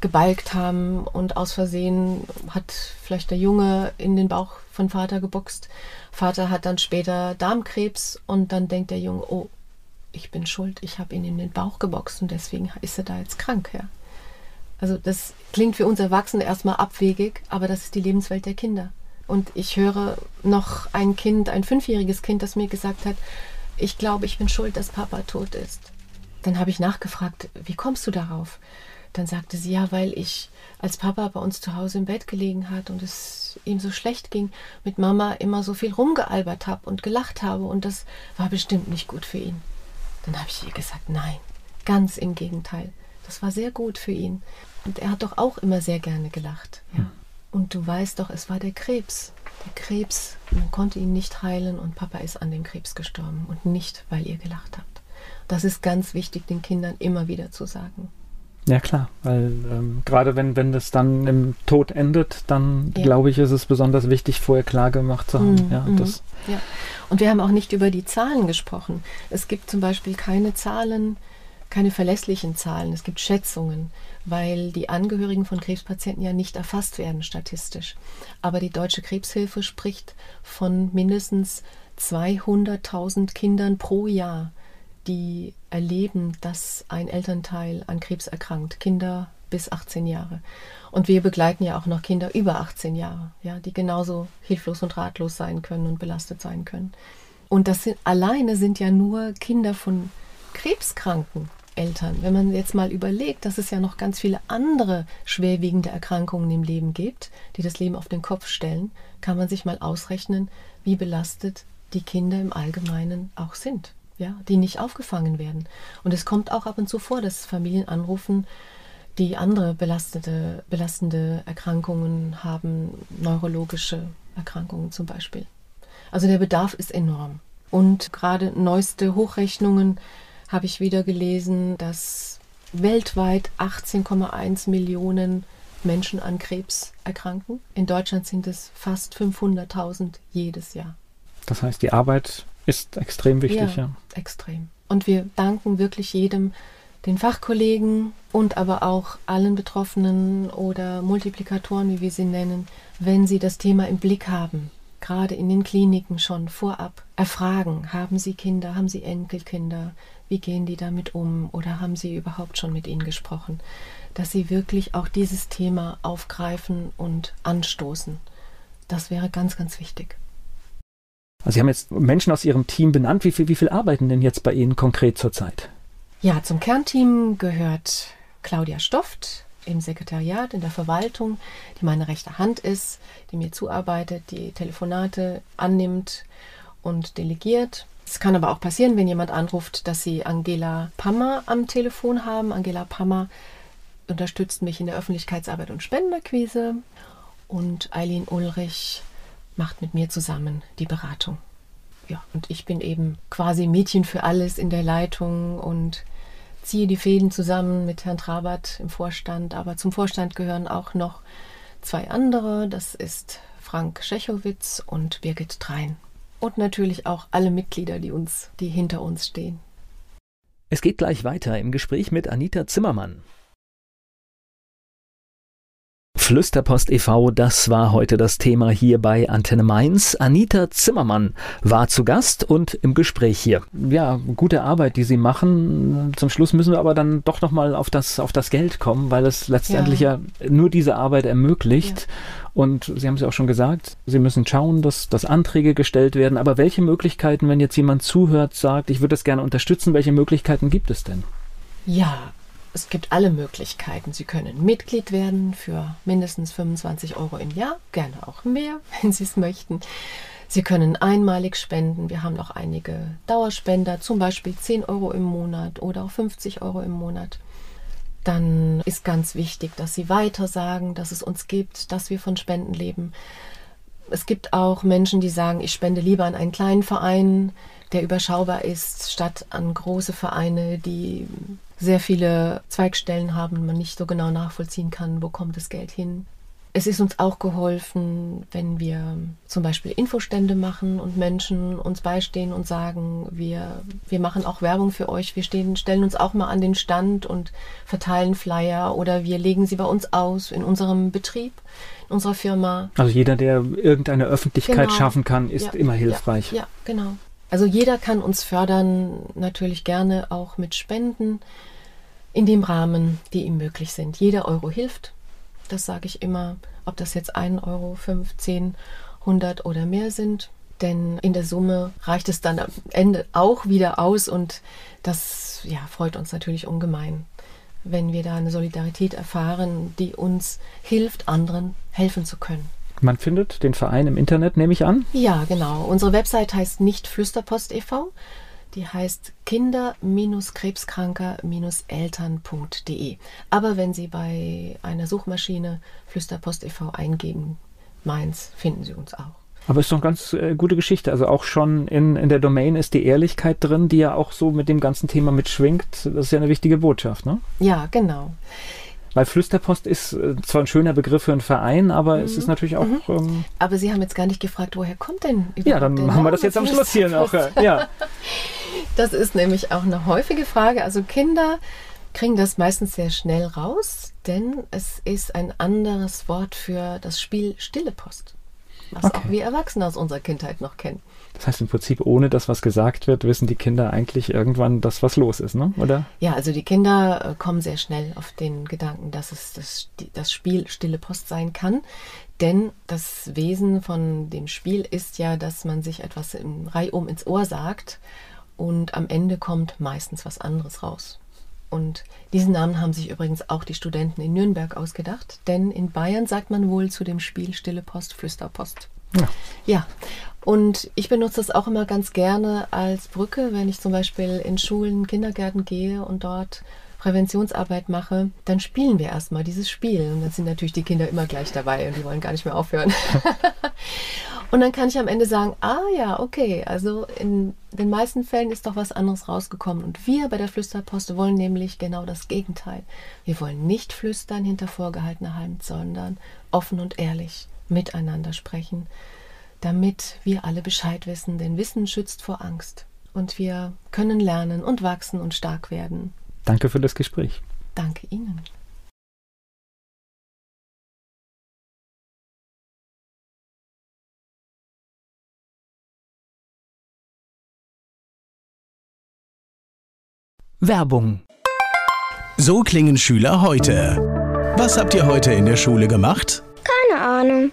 gebalgt haben und aus Versehen hat vielleicht der Junge in den Bauch von Vater geboxt. Vater hat dann später Darmkrebs und dann denkt der Junge, oh, ich bin schuld, ich habe ihn in den Bauch geboxt und deswegen ist er da jetzt krank. Ja. Also das klingt für uns Erwachsene erstmal abwegig, aber das ist die Lebenswelt der Kinder. Und ich höre noch ein Kind, ein fünfjähriges Kind, das mir gesagt hat, ich glaube, ich bin schuld, dass Papa tot ist. Dann habe ich nachgefragt, wie kommst du darauf? Dann sagte sie, ja, weil ich als Papa bei uns zu Hause im Bett gelegen hat und es ihm so schlecht ging, mit Mama immer so viel rumgealbert habe und gelacht habe und das war bestimmt nicht gut für ihn. Dann habe ich ihr gesagt, nein, ganz im Gegenteil. Das war sehr gut für ihn. Und er hat doch auch immer sehr gerne gelacht. Ja. Und du weißt doch, es war der Krebs. Der Krebs, man konnte ihn nicht heilen und Papa ist an dem Krebs gestorben und nicht, weil ihr gelacht habt. Das ist ganz wichtig, den Kindern immer wieder zu sagen. Ja klar, weil ähm, gerade wenn, wenn das dann im Tod endet, dann ja. glaube ich, ist es besonders wichtig, vorher klar gemacht zu haben. Mm, ja, mm, das ja. Und wir haben auch nicht über die Zahlen gesprochen. Es gibt zum Beispiel keine Zahlen, keine verlässlichen Zahlen. Es gibt Schätzungen, weil die Angehörigen von Krebspatienten ja nicht erfasst werden statistisch. Aber die Deutsche Krebshilfe spricht von mindestens 200.000 Kindern pro Jahr, die erleben, dass ein Elternteil an Krebs erkrankt, Kinder bis 18 Jahre. Und wir begleiten ja auch noch Kinder über 18 Jahre, ja, die genauso hilflos und ratlos sein können und belastet sein können. Und das sind, alleine sind ja nur Kinder von krebskranken Eltern. Wenn man jetzt mal überlegt, dass es ja noch ganz viele andere schwerwiegende Erkrankungen im Leben gibt, die das Leben auf den Kopf stellen, kann man sich mal ausrechnen, wie belastet die Kinder im Allgemeinen auch sind ja, die nicht aufgefangen werden. Und es kommt auch ab und zu vor, dass Familien anrufen, die andere belastende, belastende Erkrankungen haben, neurologische Erkrankungen zum Beispiel. Also der Bedarf ist enorm. Und gerade neueste Hochrechnungen habe ich wieder gelesen, dass weltweit 18,1 Millionen Menschen an Krebs erkranken. In Deutschland sind es fast 500.000 jedes Jahr. Das heißt, die Arbeit ist extrem wichtig, ja, ja. Extrem. Und wir danken wirklich jedem, den Fachkollegen und aber auch allen Betroffenen oder Multiplikatoren, wie wir sie nennen, wenn sie das Thema im Blick haben, gerade in den Kliniken schon vorab erfragen, haben sie Kinder, haben sie Enkelkinder, wie gehen die damit um oder haben sie überhaupt schon mit ihnen gesprochen, dass sie wirklich auch dieses Thema aufgreifen und anstoßen. Das wäre ganz, ganz wichtig. Also Sie haben jetzt Menschen aus Ihrem Team benannt. Wie viel, wie viel arbeiten denn jetzt bei Ihnen konkret zurzeit? Ja, zum Kernteam gehört Claudia Stofft im Sekretariat, in der Verwaltung, die meine rechte Hand ist, die mir zuarbeitet, die Telefonate annimmt und delegiert. Es kann aber auch passieren, wenn jemand anruft, dass Sie Angela Pammer am Telefon haben. Angela Pammer unterstützt mich in der Öffentlichkeitsarbeit und Spendenakquise und Eileen Ulrich macht mit mir zusammen die Beratung. Ja, und ich bin eben quasi Mädchen für alles in der Leitung und ziehe die Fäden zusammen mit Herrn Trabert im Vorstand. Aber zum Vorstand gehören auch noch zwei andere. Das ist Frank Schechowitz und Birgit Trein. Und natürlich auch alle Mitglieder, die uns, die hinter uns stehen. Es geht gleich weiter im Gespräch mit Anita Zimmermann. Flüsterpost e.V., das war heute das Thema hier bei Antenne Mainz. Anita Zimmermann war zu Gast und im Gespräch hier. Ja, gute Arbeit, die Sie machen. Zum Schluss müssen wir aber dann doch nochmal auf das, auf das Geld kommen, weil es letztendlich ja, ja nur diese Arbeit ermöglicht. Ja. Und Sie haben es ja auch schon gesagt, Sie müssen schauen, dass, dass Anträge gestellt werden. Aber welche Möglichkeiten, wenn jetzt jemand zuhört, sagt, ich würde das gerne unterstützen, welche Möglichkeiten gibt es denn? Ja, es gibt alle Möglichkeiten. Sie können Mitglied werden für mindestens 25 Euro im Jahr, gerne auch mehr, wenn Sie es möchten. Sie können einmalig spenden. Wir haben noch einige Dauerspender, zum Beispiel 10 Euro im Monat oder auch 50 Euro im Monat. Dann ist ganz wichtig, dass Sie weiter sagen, dass es uns gibt, dass wir von Spenden leben. Es gibt auch Menschen, die sagen, ich spende lieber an einen kleinen Verein, der überschaubar ist, statt an große Vereine, die sehr viele Zweigstellen haben man nicht so genau nachvollziehen kann, wo kommt das Geld hin. Es ist uns auch geholfen, wenn wir zum Beispiel Infostände machen und Menschen uns beistehen und sagen, wir, wir machen auch Werbung für euch, wir stehen, stellen uns auch mal an den Stand und verteilen Flyer oder wir legen sie bei uns aus in unserem Betrieb, in unserer Firma. Also jeder, der irgendeine Öffentlichkeit genau. schaffen kann, ist ja, immer hilfreich. Ja, ja, genau. Also jeder kann uns fördern, natürlich gerne auch mit Spenden in dem Rahmen, die ihm möglich sind. Jeder Euro hilft. Das sage ich immer, ob das jetzt 1 Euro, 15, 100 oder mehr sind. Denn in der Summe reicht es dann am Ende auch wieder aus und das ja, freut uns natürlich ungemein, wenn wir da eine Solidarität erfahren, die uns hilft, anderen helfen zu können. Man findet den Verein im Internet, nehme ich an. Ja, genau. Unsere Website heißt nicht Flüsterpost e.V. Die heißt kinder-krebskranker-eltern.de. Aber wenn Sie bei einer Suchmaschine Flüsterpost e.V. eingeben, Mainz, finden Sie uns auch. Aber ist doch eine ganz äh, gute Geschichte. Also auch schon in, in der Domain ist die Ehrlichkeit drin, die ja auch so mit dem ganzen Thema mitschwingt. Das ist ja eine wichtige Botschaft, ne? Ja, genau. Weil Flüsterpost ist äh, zwar ein schöner Begriff für einen Verein, aber mhm. es ist natürlich auch. Mhm. Ähm, aber Sie haben jetzt gar nicht gefragt, woher kommt denn überhaupt Ja, dann machen wir das jetzt am Schluss hier noch. Ja. das ist nämlich auch eine häufige Frage. Also Kinder kriegen das meistens sehr schnell raus, denn es ist ein anderes Wort für das Spiel Stille Post was okay. auch wir Erwachsene aus unserer Kindheit noch kennen. Das heißt im Prinzip, ohne dass was gesagt wird, wissen die Kinder eigentlich irgendwann, dass was los ist, ne? oder? Ja, also die Kinder äh, kommen sehr schnell auf den Gedanken, dass es das, das Spiel Stille Post sein kann. Denn das Wesen von dem Spiel ist ja, dass man sich etwas im Reihum ins Ohr sagt und am Ende kommt meistens was anderes raus. Und diesen Namen haben sich übrigens auch die Studenten in Nürnberg ausgedacht, denn in Bayern sagt man wohl zu dem Spiel Stille Post, Flüsterpost. Ja. ja. Und ich benutze das auch immer ganz gerne als Brücke, wenn ich zum Beispiel in Schulen, Kindergärten gehe und dort Präventionsarbeit mache, dann spielen wir erstmal dieses Spiel. Und dann sind natürlich die Kinder immer gleich dabei und die wollen gar nicht mehr aufhören. Und dann kann ich am Ende sagen, ah ja, okay, also in den meisten Fällen ist doch was anderes rausgekommen. Und wir bei der Flüsterpost wollen nämlich genau das Gegenteil. Wir wollen nicht flüstern hinter vorgehaltener Hand, sondern offen und ehrlich miteinander sprechen, damit wir alle Bescheid wissen. Denn Wissen schützt vor Angst. Und wir können lernen und wachsen und stark werden. Danke für das Gespräch. Danke Ihnen. Werbung. So klingen Schüler heute. Was habt ihr heute in der Schule gemacht? Keine Ahnung.